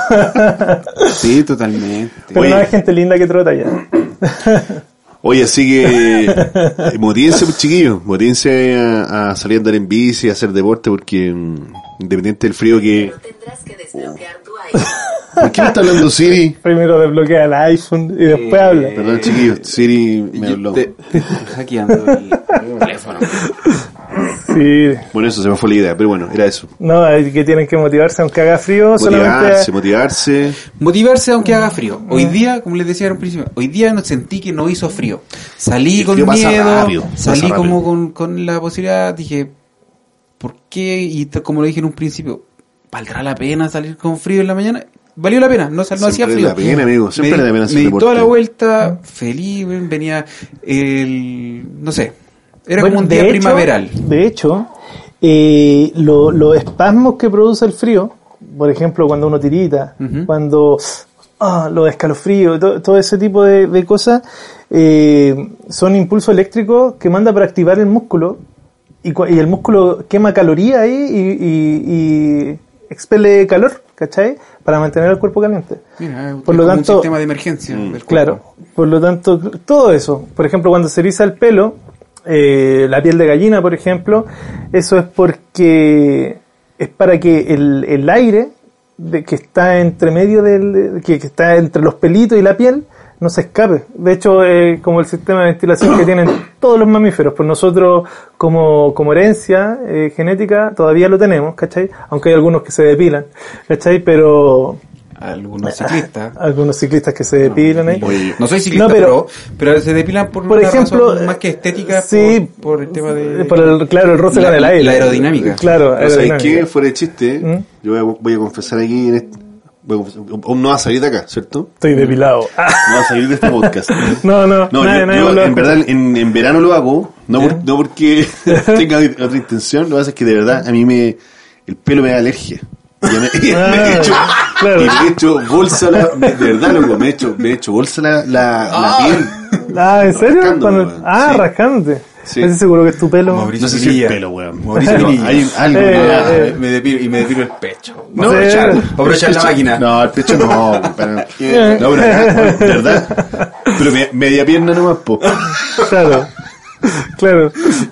Sí, totalmente. Pero Oye. no hay gente linda que trota ya. Oye, así que eh, motívense, pues, chiquillos, motívense a, a salir a andar en bici, a hacer deporte, porque mm, independiente del frío que... Tendrás que desbloquear tu iPhone. ¿Por qué me está hablando Siri? Primero desbloquea el iPhone y después habla. Perdón, chiquillos, Siri me habló. te, te estoy hackeando el teléfono. Sí. Bueno, eso se me fue la idea, pero bueno, era eso. No, hay que tienen que motivarse aunque haga frío. Motivarse, solamente motivarse. Motivarse aunque haga frío. Hoy día, como les decía al principio, hoy día no sentí que no hizo frío. Salí con miedo, rápido, salí como con, con la posibilidad, dije, ¿por qué? Y como lo dije en un principio, ¿valdrá la pena salir con frío en la mañana? Valió la pena, no, no hacía frío. la pena, amigo, siempre me, la pena me di toda la vuelta, feliz, venía el, no sé, era Bueno, como un de día hecho- primaveral. De hecho, eh, lo- los espasmos que produce el frío, por ejemplo, cuando uno tirita, cuando ah, los escalofríos, to- todo ese tipo de, de cosas, eh, son impulsos eléctricos que manda para activar el músculo y, y el músculo quema caloría ahí y, y- y expele calor, ¿cachai? Para mantener el cuerpo caliente. Mira, Por es lo como tanto- un sistema de emergencia. del cuerpo. Claro, por lo tanto, todo eso. Por ejemplo, cuando se eriza el pelo, eh, la piel de gallina, por ejemplo, eso es porque es para que el, el aire de, que está entre medio del, que, que está entre los pelitos y la piel no se escape. De hecho, eh, como el sistema de ventilación que tienen todos los mamíferos, pues nosotros como, como herencia eh, genética todavía lo tenemos, ¿cachai? Aunque hay algunos que se depilan, ¿cachai? Pero Algunos ciclistas. algunos ciclistas que se depilan ahí. Oye, No soy ciclista, No, pero- pero, pero se depilan por, por una ejemplo, razón más que estética, sí, por, por el tema de... Por el, claro, el roce La- con el aire. la aerodinámica. Claro, ¿No sabéis aerodinámica. qué? Fuera de chiste, ¿Mm? yo voy a, voy a confesar aquí en este... no va a salir de acá, ¿cierto? Estoy depilado. Ah, No va a salir de este podcast. no, no, No, nadie, yo, nadie yo me lo va a en verdad en, en verano lo hago, no, no porque tenga otra intención, lo que pasa es que de verdad a mí me el pelo me da alergia. Y me, y me he Ah, hecho, claro. y me he hecho bolsa, la, de verdad loco, me he hecho, me he hecho bolsa la, la, la piel. Ah, ¿en serio? Rascándome, ah, Sí. rascándote. Sí. ¿Estás seguro que es tu pelo? Mauricio No sé si el Pinilla. pelo, weón. Mauricio Pinilla. hay algo Eh, que me da- eh, me depilo, y me depilo el pecho. No, para aprovechar, para aprovechar la máquina. No, el pecho no, pero, no, pero acá, de verdad. Pero me- media pierna nomás, po. Claro. Claro.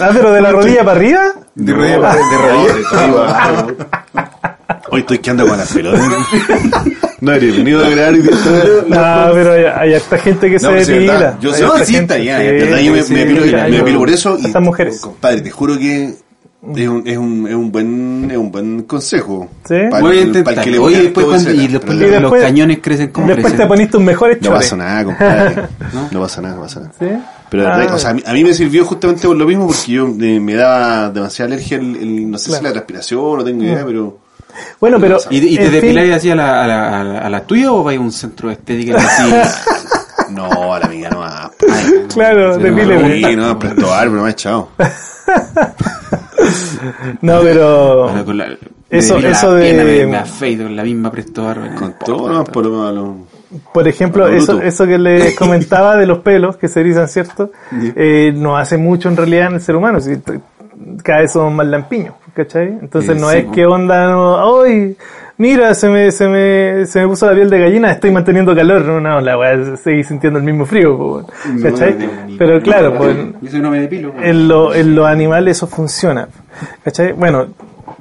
ah, pero de la rodilla para arriba. De rodilla para- de rodilla. Hoy estoy que ando con las pelotas. No eres venido a grabar y No, pero hay, hay harta gente que No, se sí, depila. Yo sé, harta sí, está bien, sí, verdad, yo me, sí, me depilo, sí, me hay- depilo por eso y Estas mujeres. compadre, te juro que es un, es un, es un buen es un buen consejo. Sí. Para Voy a el- intentar. para el que le Oye, después cuando, y después Y los después- cañones crecen como Después te crecen. poniste un mejor No pasa nada, compadre. ¿No? pasa nada, no pasa nada. ¿Sí? Pero Ah. o sea, a mí, a mí me sirvió justamente por lo mismo porque yo eh, me daba demasiada alergia el, el- no sé Claro. si la respiración, no tengo idea, pero Bueno, pero. ¿Y, y te depiláis así a la, a, la, a, la, a la tuya o vais a un centro de estética así? no, a la mía no más. Claro, depíleme. Sí, no, presto árbol, no me ha echado. No, pero. Con la- Eso- eso de- Me, me afeito con la misma presto barba. Con todo, no, por lo malo. Por ejemplo, eso, eso que les comentaba de los pelos que se erizan, ¿cierto? Eh, no hace mucho en realidad en el ser humano. Si cada vez somos más lampiños, ¿cachai? Entonces Eh, no sí, es po. que onda, no, ¡ay! Mira, se me, se me, se me puso la piel de gallina, estoy manteniendo calor. No, no, la weá, seguí sintiendo el mismo frío, po, ¿cachai? No, no, ni- Pero claro, ni- pues, depilo. pues. en, lo- en los animales eso funciona. ¿Cachai? Bueno,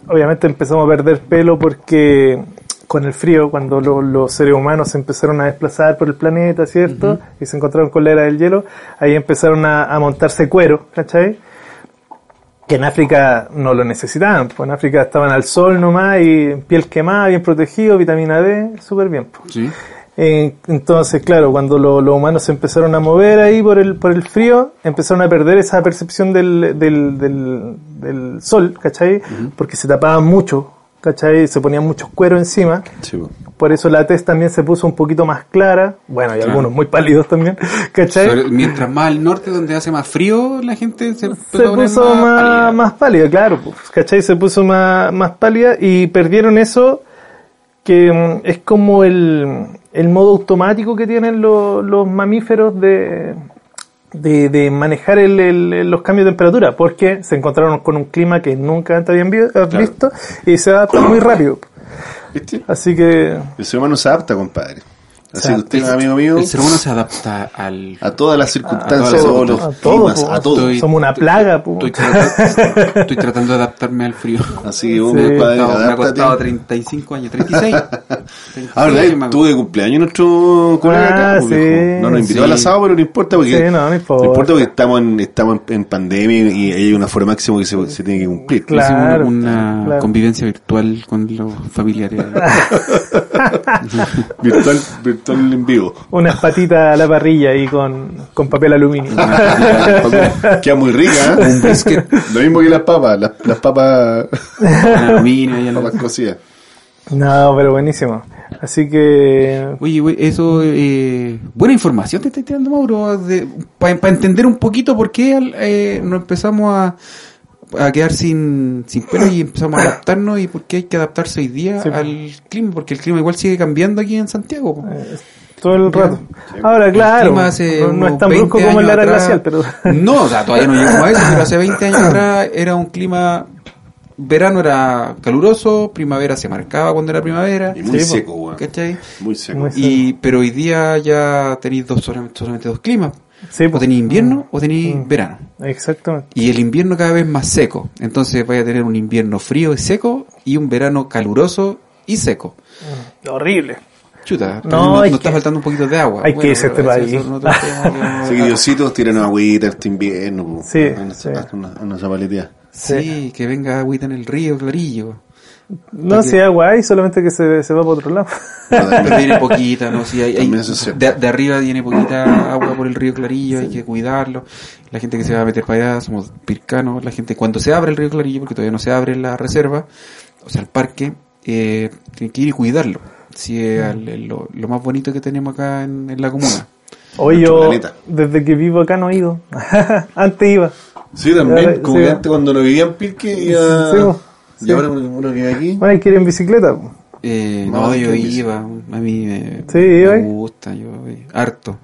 obviamente empezamos a perder pelo porque con el frío, cuando lo- los seres humanos se empezaron a desplazar por el planeta, ¿cierto? Y se encontraron con la era del hielo, ahí empezaron a, a montarse cuero, ¿cachai? Que en África no lo necesitaban, pues en África estaban al sol nomás y piel quemada, bien protegido, vitamina D, súper bien. pues. Sí. Eh, Entonces, claro, cuando lo- los humanos se empezaron a mover ahí por el, por el frío, empezaron a perder esa percepción del, del, del, del sol, ¿cachai? Porque se tapaban mucho, ¿cachai? Se ponían muchos cueros encima. Sí, po. Por eso la tez también se puso un poquito más clara, bueno, y Claro. algunos muy pálidos también, ¿cachai? Sobre- mientras más al norte, donde hace más frío, la gente se, puso más, pálida. más pálida, claro, pues, ¿cachai? Se puso más, más pálida y perdieron eso que mm, es como el, el modo automático que tienen los, los mamíferos de, de, de manejar el- el- los cambios de temperatura, porque se encontraron con un clima que nunca antes habían vi- visto y se adaptan muy rápido. ¿Viste? Así que El ser humano se adapta, compadre. Así que usted, amigo mío, El ser humano se adapta al... a todas las circunstancias, A a todo, todos los a climas, a todo. Estoy- somos una plaga, pues. Estoy, trata- estoy tratando de adaptarme al frío. Así que vos, Sí. Me ha compadre, costado- me ha costado 35 años, 36. 36 Ah, ¿verdad? años me ha Tuvo de cumpleaños nuestro colega Ah, acá, pues, sí. No nos invitó Sí. al asado, pero no importa porque Sí, no, no importa. porque estamos en, estamos en, en pandemia y hay un aforo máximo que se, se tiene que cumplir. Claro. Una, una claro. convivencia virtual con los familiares. virtual, virtual en vivo. Unas patitas a la parrilla ahí con, con papel aluminio. Queda muy rica, ¿eh? Un brisket Lo mismo que las papas, las, las papas, aluminio. y papas cocidas. No, pero buenísimo. Así que Oye, eso, eh, buena información te estoy tirando, Mauro, para entender un poquito por qué eh, nos empezamos a, a quedar sin, sin pelo y empezamos a adaptarnos y por qué hay que adaptarse hoy día Sí. al clima, porque el clima igual sigue cambiando aquí en Santiago. po. todo el rato. Ahora, El claro, no, no es tan 20 brusco como en la era años glacial, pero No, o sea, todavía no llegamos a eso, pero hace 20 años atrás era un clima... Verano era caluroso, primavera se marcaba cuando era primavera. Y muy Sí, seco. ¿Cachai? Muy seco. Muy Y, pero hoy día ya tenéis dos, solamente, solamente dos climas. Sí, O tenéis invierno o tenéis Mm. verano. Exactamente. Y el invierno cada vez más seco. Entonces vais a tener un invierno frío y seco y un verano caluroso y seco. Horrible. Chuta, No, no, no, está faltando un poquito de agua. hay que irse a este país. eso es otro tema que vamos a- Así que Diosito, tiren agüita este invierno. Sí, Una- sí. Una. Sí, que venga agüita en el río, clarillo. No, si hay agua hay, solamente que se, se va para otro lado. Pero viene poquita, ¿no? Sí, hay, También es de, de arriba viene poquita agua por el río Clarillo, hay que cuidarlo. La gente que se va a meter para allá, somos pircanos. La gente, cuando se abre el río Clarillo, porque todavía no se abre la reserva, o sea, el parque, eh, tiene que ir y cuidarlo. Si es al- el- lo, lo más bonito que tenemos acá en, en la comuna. Hoy yo, desde que vivo acá no he ido. Antes iba. Sí, también, Ahora, como sí, que va. antes cuando no vivía en Pirque, iba... Sí, Sí. ahora uno, vive aquí. Bueno, hay que ir en bicicleta. Eh, No, no, ¿qué yo iba, a mí me, Sí, me iba ahí. gusta, yo harto.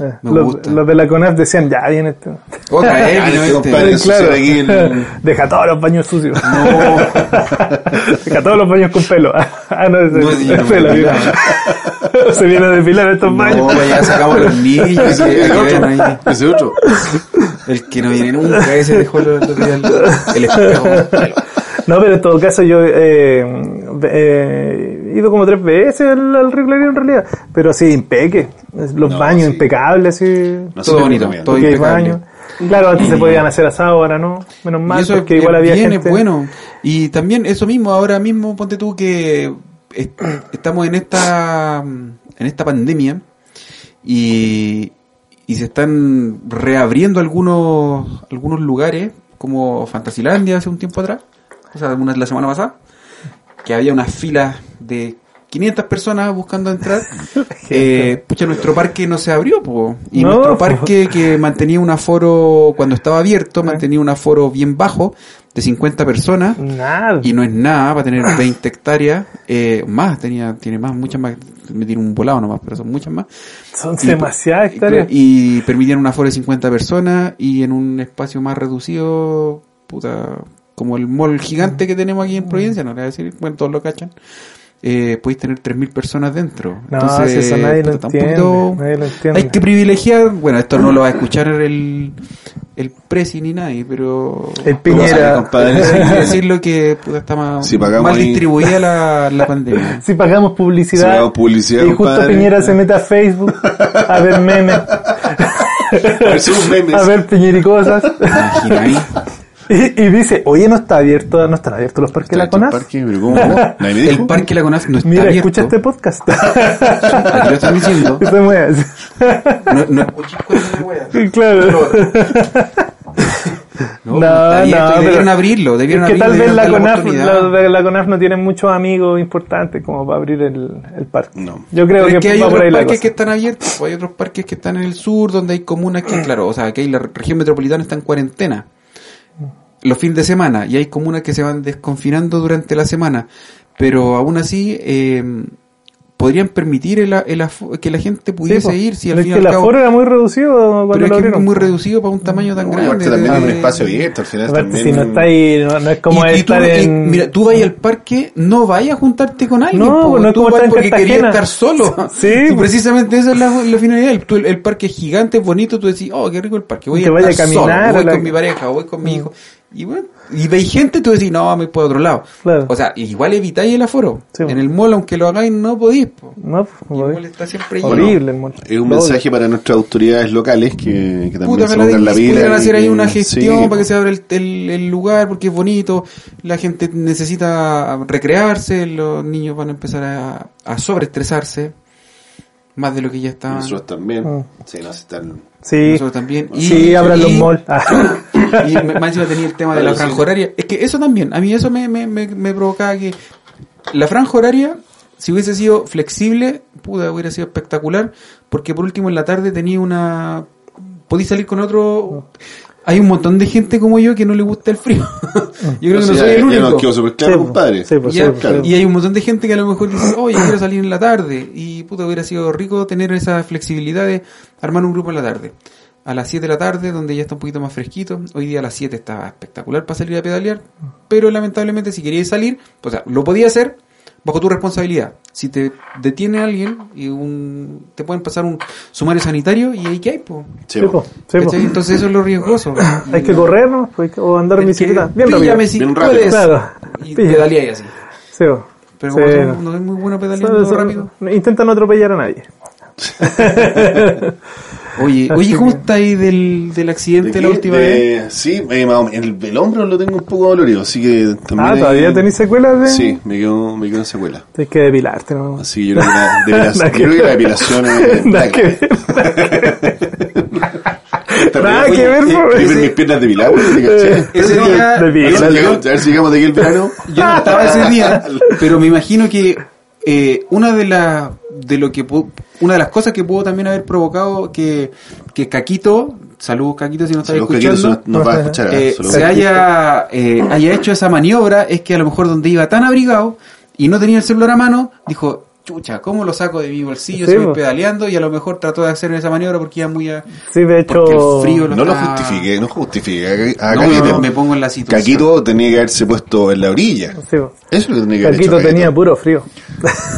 Eh, Me los, gusta. los de la CONAF decían, ya viene este. Otra vez, Ah, este compadre. ve aquí en- Deja todos los baños sucios. No. Deja todos los baños con pelo. Ah, no, ese No, es sí, yo no depilaba. mira. Se viene a depilar estos baños. No, pues ya sacamos los niños. Ese que- ese que otro. Ese otro. El que no viene nunca, ese dejó el, otro día el, el espejo. No, pero en todo caso yo eh, eh, he ido como tres veces al, al Río Clarín en realidad. Pero así, impeque. Los No, baños sí. impecables, así. No Todo bonito, mira. todo impecable. Claro, antes se podían hacer asado, ahora no. Menos mal, y eso porque es igual había bien, gente. es bueno. Y también eso mismo, ahora mismo, ponte tú que est- estamos en esta en esta pandemia y, y se están reabriendo algunos algunos lugares como Fantasilandia hace un tiempo atrás, o sea, una la semana pasada, que había unas filas de 500 personas buscando entrar. Eh, pucha, nuestro parque no se abrió, po. y No, nuestro po. parque que mantenía un aforo cuando estaba abierto, mantenía un aforo bien bajo de 50 personas Nada. y no es nada para tener 20 hectáreas, eh, más, tenía, tiene más, muchas más, me tiene un volado nomás, pero son muchas más. Son Y- demasiadas y, hectáreas. y permitían un aforo de 50 personas y en un espacio más reducido, puta, como el mall gigante que tenemos aquí en Providencia, no le voy a decir, bueno, todos lo cachan, eh, podéis tener 3.000 personas dentro. No, Entonces, si eso nadie lo puta, está un entiende, poquito- nadie lo entiende. Hay que privilegiar, bueno, esto no lo va a escuchar el, el presi ni nadie, pero... El Piñera. compadre, Hay que decirlo que puta, está más, Si mal distribuida la, la pandemia. Si pagamos publicidad. Si pagamos publicidad, y justo compadre. Piñera se mete a Facebook a ver memes, A ver, memes. a ver piñericosas. Y, y dice, oye, no está abierto, no están abiertos los parques de la Está en el CONAF. parque, pero ¿cómo? Nadie me dijo. El parque La Conaf no está Mira, abierto. escucha este podcast. Aquí lo están diciendo. Que se mueve. No, no cuando wea. claro. No, No, no, debieron pero- abrirlo, debieron es que abrirlo, tal vez la CONAF, la, la CONAF no tiene muchos amigos importantes como para abrir el, el parque. No. Yo creo Pero que, es que hay otros parques que están abiertos, pues hay otros parques que están en el sur, donde hay comunas que, claro, o sea, que hay la región metropolitana está en cuarentena los fines de semana y hay comunas que se van desconfinando durante la semana, pero aún así eh, podrían permitir el, el que la gente pudiese Sí, ir si al es fin y que al el cabo... aforo era muy reducido Pero lo es que es muy reducido para un tamaño tan No, grande. aparte también de- es un espacio abierto, al final también... si no está ahí, no, no es como y, y tú, estar y, en... mira, tú vas al parque, no vayas a juntarte con alguien, No, po, no es tú vas estar en porque querías estar solo. Sí, precisamente esa es la, la finalidad. El, el, el parque es gigante, es bonito, tú decís, oh, qué rico el parque, voy a vaya estar a caminar solo, voy la- con mi pareja, voy con mi hijo. Y bueno, y veis gente, tú decís, no, me puedo a otro lado. Claro. O sea, igual evitáis el aforo. Sí, en el mall, aunque lo hagáis, no podéis. po. No, el pues, mall está siempre lleno. horrible el mall. Es un Lo mensaje para nuestras autoridades locales que, que también Puta, se pongan la pila. pudieran hacer ahí una gestión sí, para que se abra el, el- el lugar porque es bonito, la gente necesita recrearse, los niños van a empezar a, a sobreestresarse más de lo que ya estaban. Nosotros también. Mm. Sí, nos están... Sí, Nosotros también. Y- sí, abran los malls. Ah. Y más encima tenía el tema de la sí. franja horaria. Es que eso también, a mí eso me, me, me, me provocaba que la franja horaria, si hubiese sido flexible, pudo hubiera sido espectacular, porque por último en la tarde tenía una... Podí salir con otro... Hay un montón de gente como yo que no le gusta el frío. yo creo que no O sea, soy el único. nos quedó súper claro, Sí, compadre. sí, pues, Ya, sí, claro. Y hay un montón de gente que a lo mejor dice, oye, quiero salir en la tarde. Y puta, hubiera sido rico tener esa flexibilidad de armar un grupo en la tarde. A las 7 de la tarde, donde ya está un poquito más fresquito. Hoy día a las 7 estaba espectacular para salir a pedalear. Pero lamentablemente, si queríais salir, o sea, lo podía hacer bajo tu responsabilidad. Si te detiene alguien y un, te pueden pasar un sumario sanitario y ahí que hay, po. Sí, Sí, po, sí, po. ¿Cachai? Entonces eso es lo riesgoso. Hay que correr, ¿no? Pues hay que- O andar en bicicleta. Bien rápido. Píllame si Bien rápido. puedes. Claro. Y pedaleáis así. Sí, po. Pero como no. son- no es muy bueno pedaleando rápido. Intentan no atropellar a nadie. Oye, Así oye, ¿cómo que- está ahí del, del accidente ¿De la última De- vez? Sí, eh, más o menos, el, el hombro lo tengo un poco dolorido, así que también... Ah, hay- ¿todavía tenéis secuelas de...? Sí, me quedó, me quedó en secuela. Tienes que depilarte, ¿no? Así que yo creo que la, depilación- Nada que yo creo que la ver. depilación es... Nada que ver. Nada que ver, Oye, po. ¿quieres ver mis piernas. Ese día- A ver si Depílate. llegamos- a ver si llegamos de aquí el verano. Yo no estaba ese día, pero me imagino que eh, una de las de lo que una de las cosas que pudo también haber provocado que, que Caquito, saludos Caquito si no estás escuchando, nos, nos va a escuchar. eh, se haya eh, haya hecho esa maniobra es que a lo mejor donde iba tan abrigado y no tenía el celular a mano, dijo, chucha, ¿cómo lo saco de mi bolsillo? Sí, si voy pedaleando y a lo mejor trató de hacer esa maniobra porque iba muy a... Sí, de hecho... El frío lo No lo justifique, no justifique. A, a No, Caquito. me, me pongo en la situación. Caquito tenía que haberse puesto en la orilla. Sí. Eso es lo que tenía que haber Caquito hecho tenía puro frío.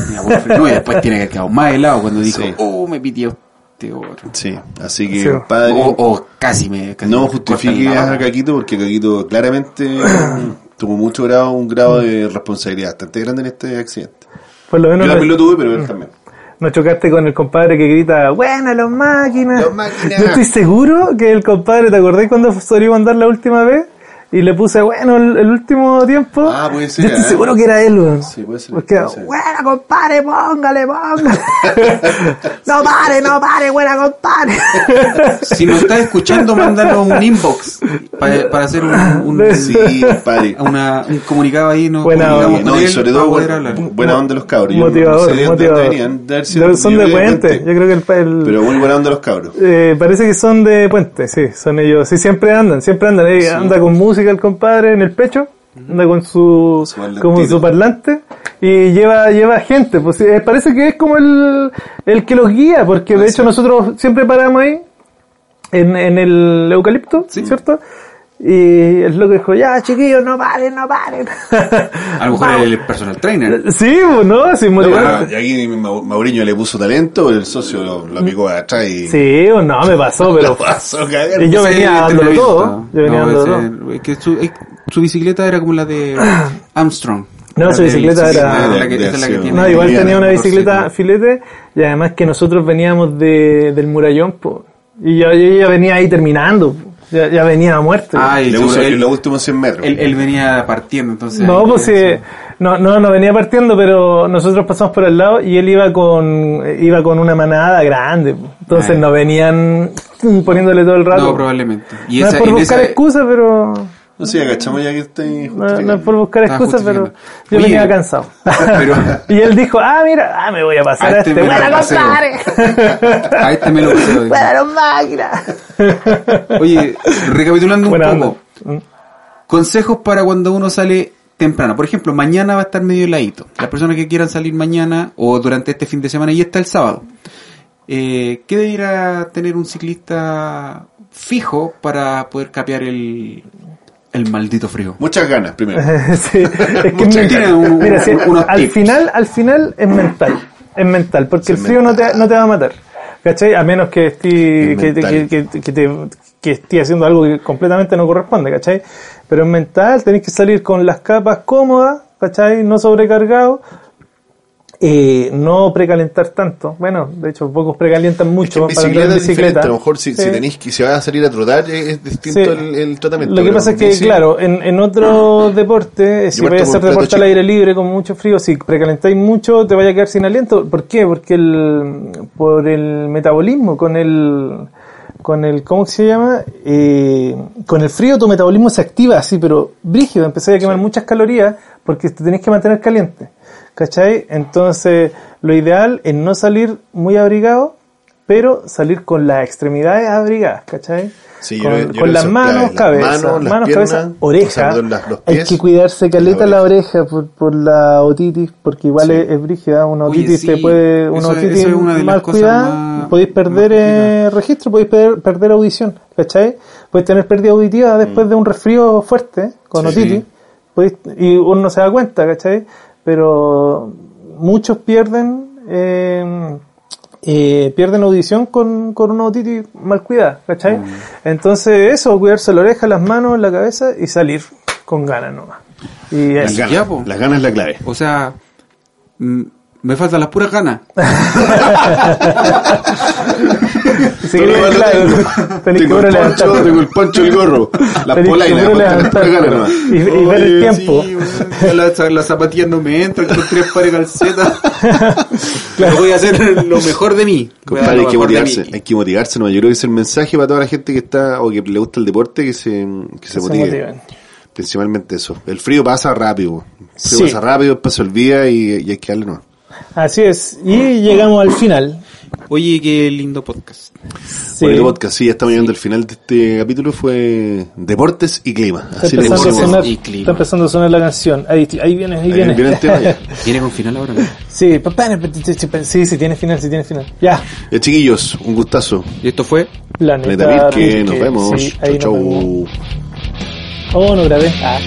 Mira, bueno, no, y después tiene que haber quedado más helado cuando dijo, Sí. oh, me pitió este otro. Sí, así que, Sí. compadre, O, o casi me... casi no me justifique a. Caquito porque Caquito claramente tuvo mucho grado, un grado de responsabilidad bastante grande en este accidente. Por lo Yo menos también no, lo tuve, pero él también. no chocaste con el compadre que grita, ¡Buena los máquinas! Los máquinas. Yo estoy seguro que el compadre, ¿te acordás cuando salió a andar la última vez? Y le puse, bueno, el, el último tiempo. Ah, puede ser, Yo estoy ¿eh? seguro que era él, weón. Sí, puede ser, Porque, puede ser. buena compadre, póngale, póngale. no pare, no pare, buena compadre. Si nos estás escuchando, mándanos un inbox para, para hacer un, un, Sí, una- un comunicado ahí. Nos Buena onda. No, y sobre todo, poder buena, hablar. buena onda los cabros. Yo motivador, no sé de dónde motivador. deberían de haber sido- Pero son de puente. Yo creo que el, el- Pero muy buena onda los cabros. eh, parece que son de puente, sí, son ellos. Sí, siempre andan, siempre andan. eh, Anda con música el compadre en el pecho, anda con su, como su parlante y lleva, lleva gente. Pues eh, parece que es como el, el que los guía, porque de hecho nosotros siempre paramos ahí en, en el eucalipto, ¿cierto? Y el loco dijo, ya chiquillos, no paren, no paren. A lo mejor el personal trainer. Sí, pues no, sin No, motivar. bueno, y aquí Mau- Mauriño le puso talento, el socio lo, lo picó de atrás y Sí, o no, me pasó, pero... pasó cagar. Y yo venía dándolo todo. Yo venía No, dándolo todo. es que su, es- su bicicleta era como la de Armstrong. No, La su bicicleta sí, era- es la que- esa es la que de- tiene. No, igual Tenía tenía una bicicleta filete y además que nosotros veníamos de, del murallón po, y yo, yo ya venía ahí terminando, po. Ya, ya venía a muerte. Ah, y Le seguro puso él- en los últimos 100 metros. Él, él venía partiendo, entonces. no, pues si No, no, no venía partiendo, pero nosotros pasamos por el lado y él iba con, iba con una manada grande. Entonces Ah. no venían poniéndole todo el rato. No, probablemente. Y no esa- es por buscar esa- excusas, pero... No sé, agachamos ya que estoy No, no es por buscar excusas, pero yo justificando. venía Oye, cansado. pero- y él dijo, ah, mira, ah, me voy a pasar A a este este. me lo ¡Buena, paseo. A este me lo creo. dice. ¡Buena máquina! Oye, recapitulando un poco. onda. Consejos para cuando uno sale temprano. Por ejemplo, mañana va a estar medio heladito. Las personas que quieran salir mañana o durante este fin de semana y está el sábado. Eh, ¿Qué debería tener un ciclista fijo para poder capear el, el maldito frío? Muchas ganas, primero. sí, es que Muchas me- ganas. Un- mira, sí, unos al tips. final, al final es mental, es mental, porque el frío no te, no te va a matar, ¿cachai? A menos que esté, Es que, que, que, que te, que esté haciendo algo que completamente no corresponde, ¿cachai? Pero es mental, tenés que salir con las capas cómodas, ¿cachai? No sobrecargado, eh, no precalentar tanto. Bueno, de hecho, pocos precalientan mucho para andar bicicleta es bicicleta. A lo mejor si, si tenéis que si vas a salir a trotar es, es distinto Sí. el, el tratamiento. Lo que pero pasa es que, claro, en, en otros deportes, si vais a hacer deporte al aire libre con mucho frío, si precalentáis mucho, te vaya a quedar sin aliento. ¿Por qué? Porque el, por el metabolismo, con el, con el, ¿cómo se llama? Eh, con el frío tu metabolismo se activa así, pero brígido, empezáis a quemar muchas calorías porque te tenés que mantener caliente. ¿Cachai? Entonces, lo ideal es no salir muy abrigado, pero salir con las extremidades abrigadas, ¿cachai? Sí, con, yo las manos, cabeza, manos, las manos, piernas, cabeza, o sea, oreja. perdón, las- los Hay que cuidarse caleta la la oreja por, por la otitis, porque igual Sí. es, es brígida. Una Oye, otitis sí, te puede, una eso otitis eso es una de las mal cuidada, podéis perder eh, registro, podéis perder, perder audición, ¿cachai? Podéis tener pérdida auditiva después de un resfrío fuerte, con Mm. Otitis, podéis- y uno no se da cuenta, ¿cachai? Pero muchos pierden, eh, eh, pierden audición con, con una otitis mal cuidada, ¿cachai? Mm. Entonces eso, cuidarse la oreja, las manos, la cabeza y salir con ganas nomás. Y Las ganas, las ganas es la clave. O sea, mm, me faltan las puras ganas. Todo lo claro, tengo. el poncho, tengo el poncho, el gorro, las polainas, las puras ganas nomás. y, y ver el tiempo. sí, las, las zapatillas no me entran con tres pares de calcetas. Claro. Voy a hacer lo mejor de mí. Compadre, hay que motivarse, hay que motivarse, ¿no? Yo creo que es el mensaje para toda la gente que está o que le gusta el deporte que se, que se se motive. motiven. Principalmente eso. El frío pasa rápido. El frío Sí. pasa rápido, después se olvida y, y hay que darle no. Así es. Y llegamos al final. Oye, qué lindo podcast. Sí. Bonito podcast, sí, estamos llegando al final de este capítulo. Fue deportes y clima. Está Así empezando, a sonar, y clima. está empezando a sonar la canción. Ahí, ahí viene, ahí Ahí viene. viene el tema ya. Viene con final ahora, ¿no? sí, papá, sí, sí, tiene final, sí tiene final. Ya. Ya, chiquillos, un gustazo. Y esto fue Planeta Planeta Virque, Virque. nos vemos. Sí, ahí chau, nos chau. vemos. Oh, no grabé. Ah.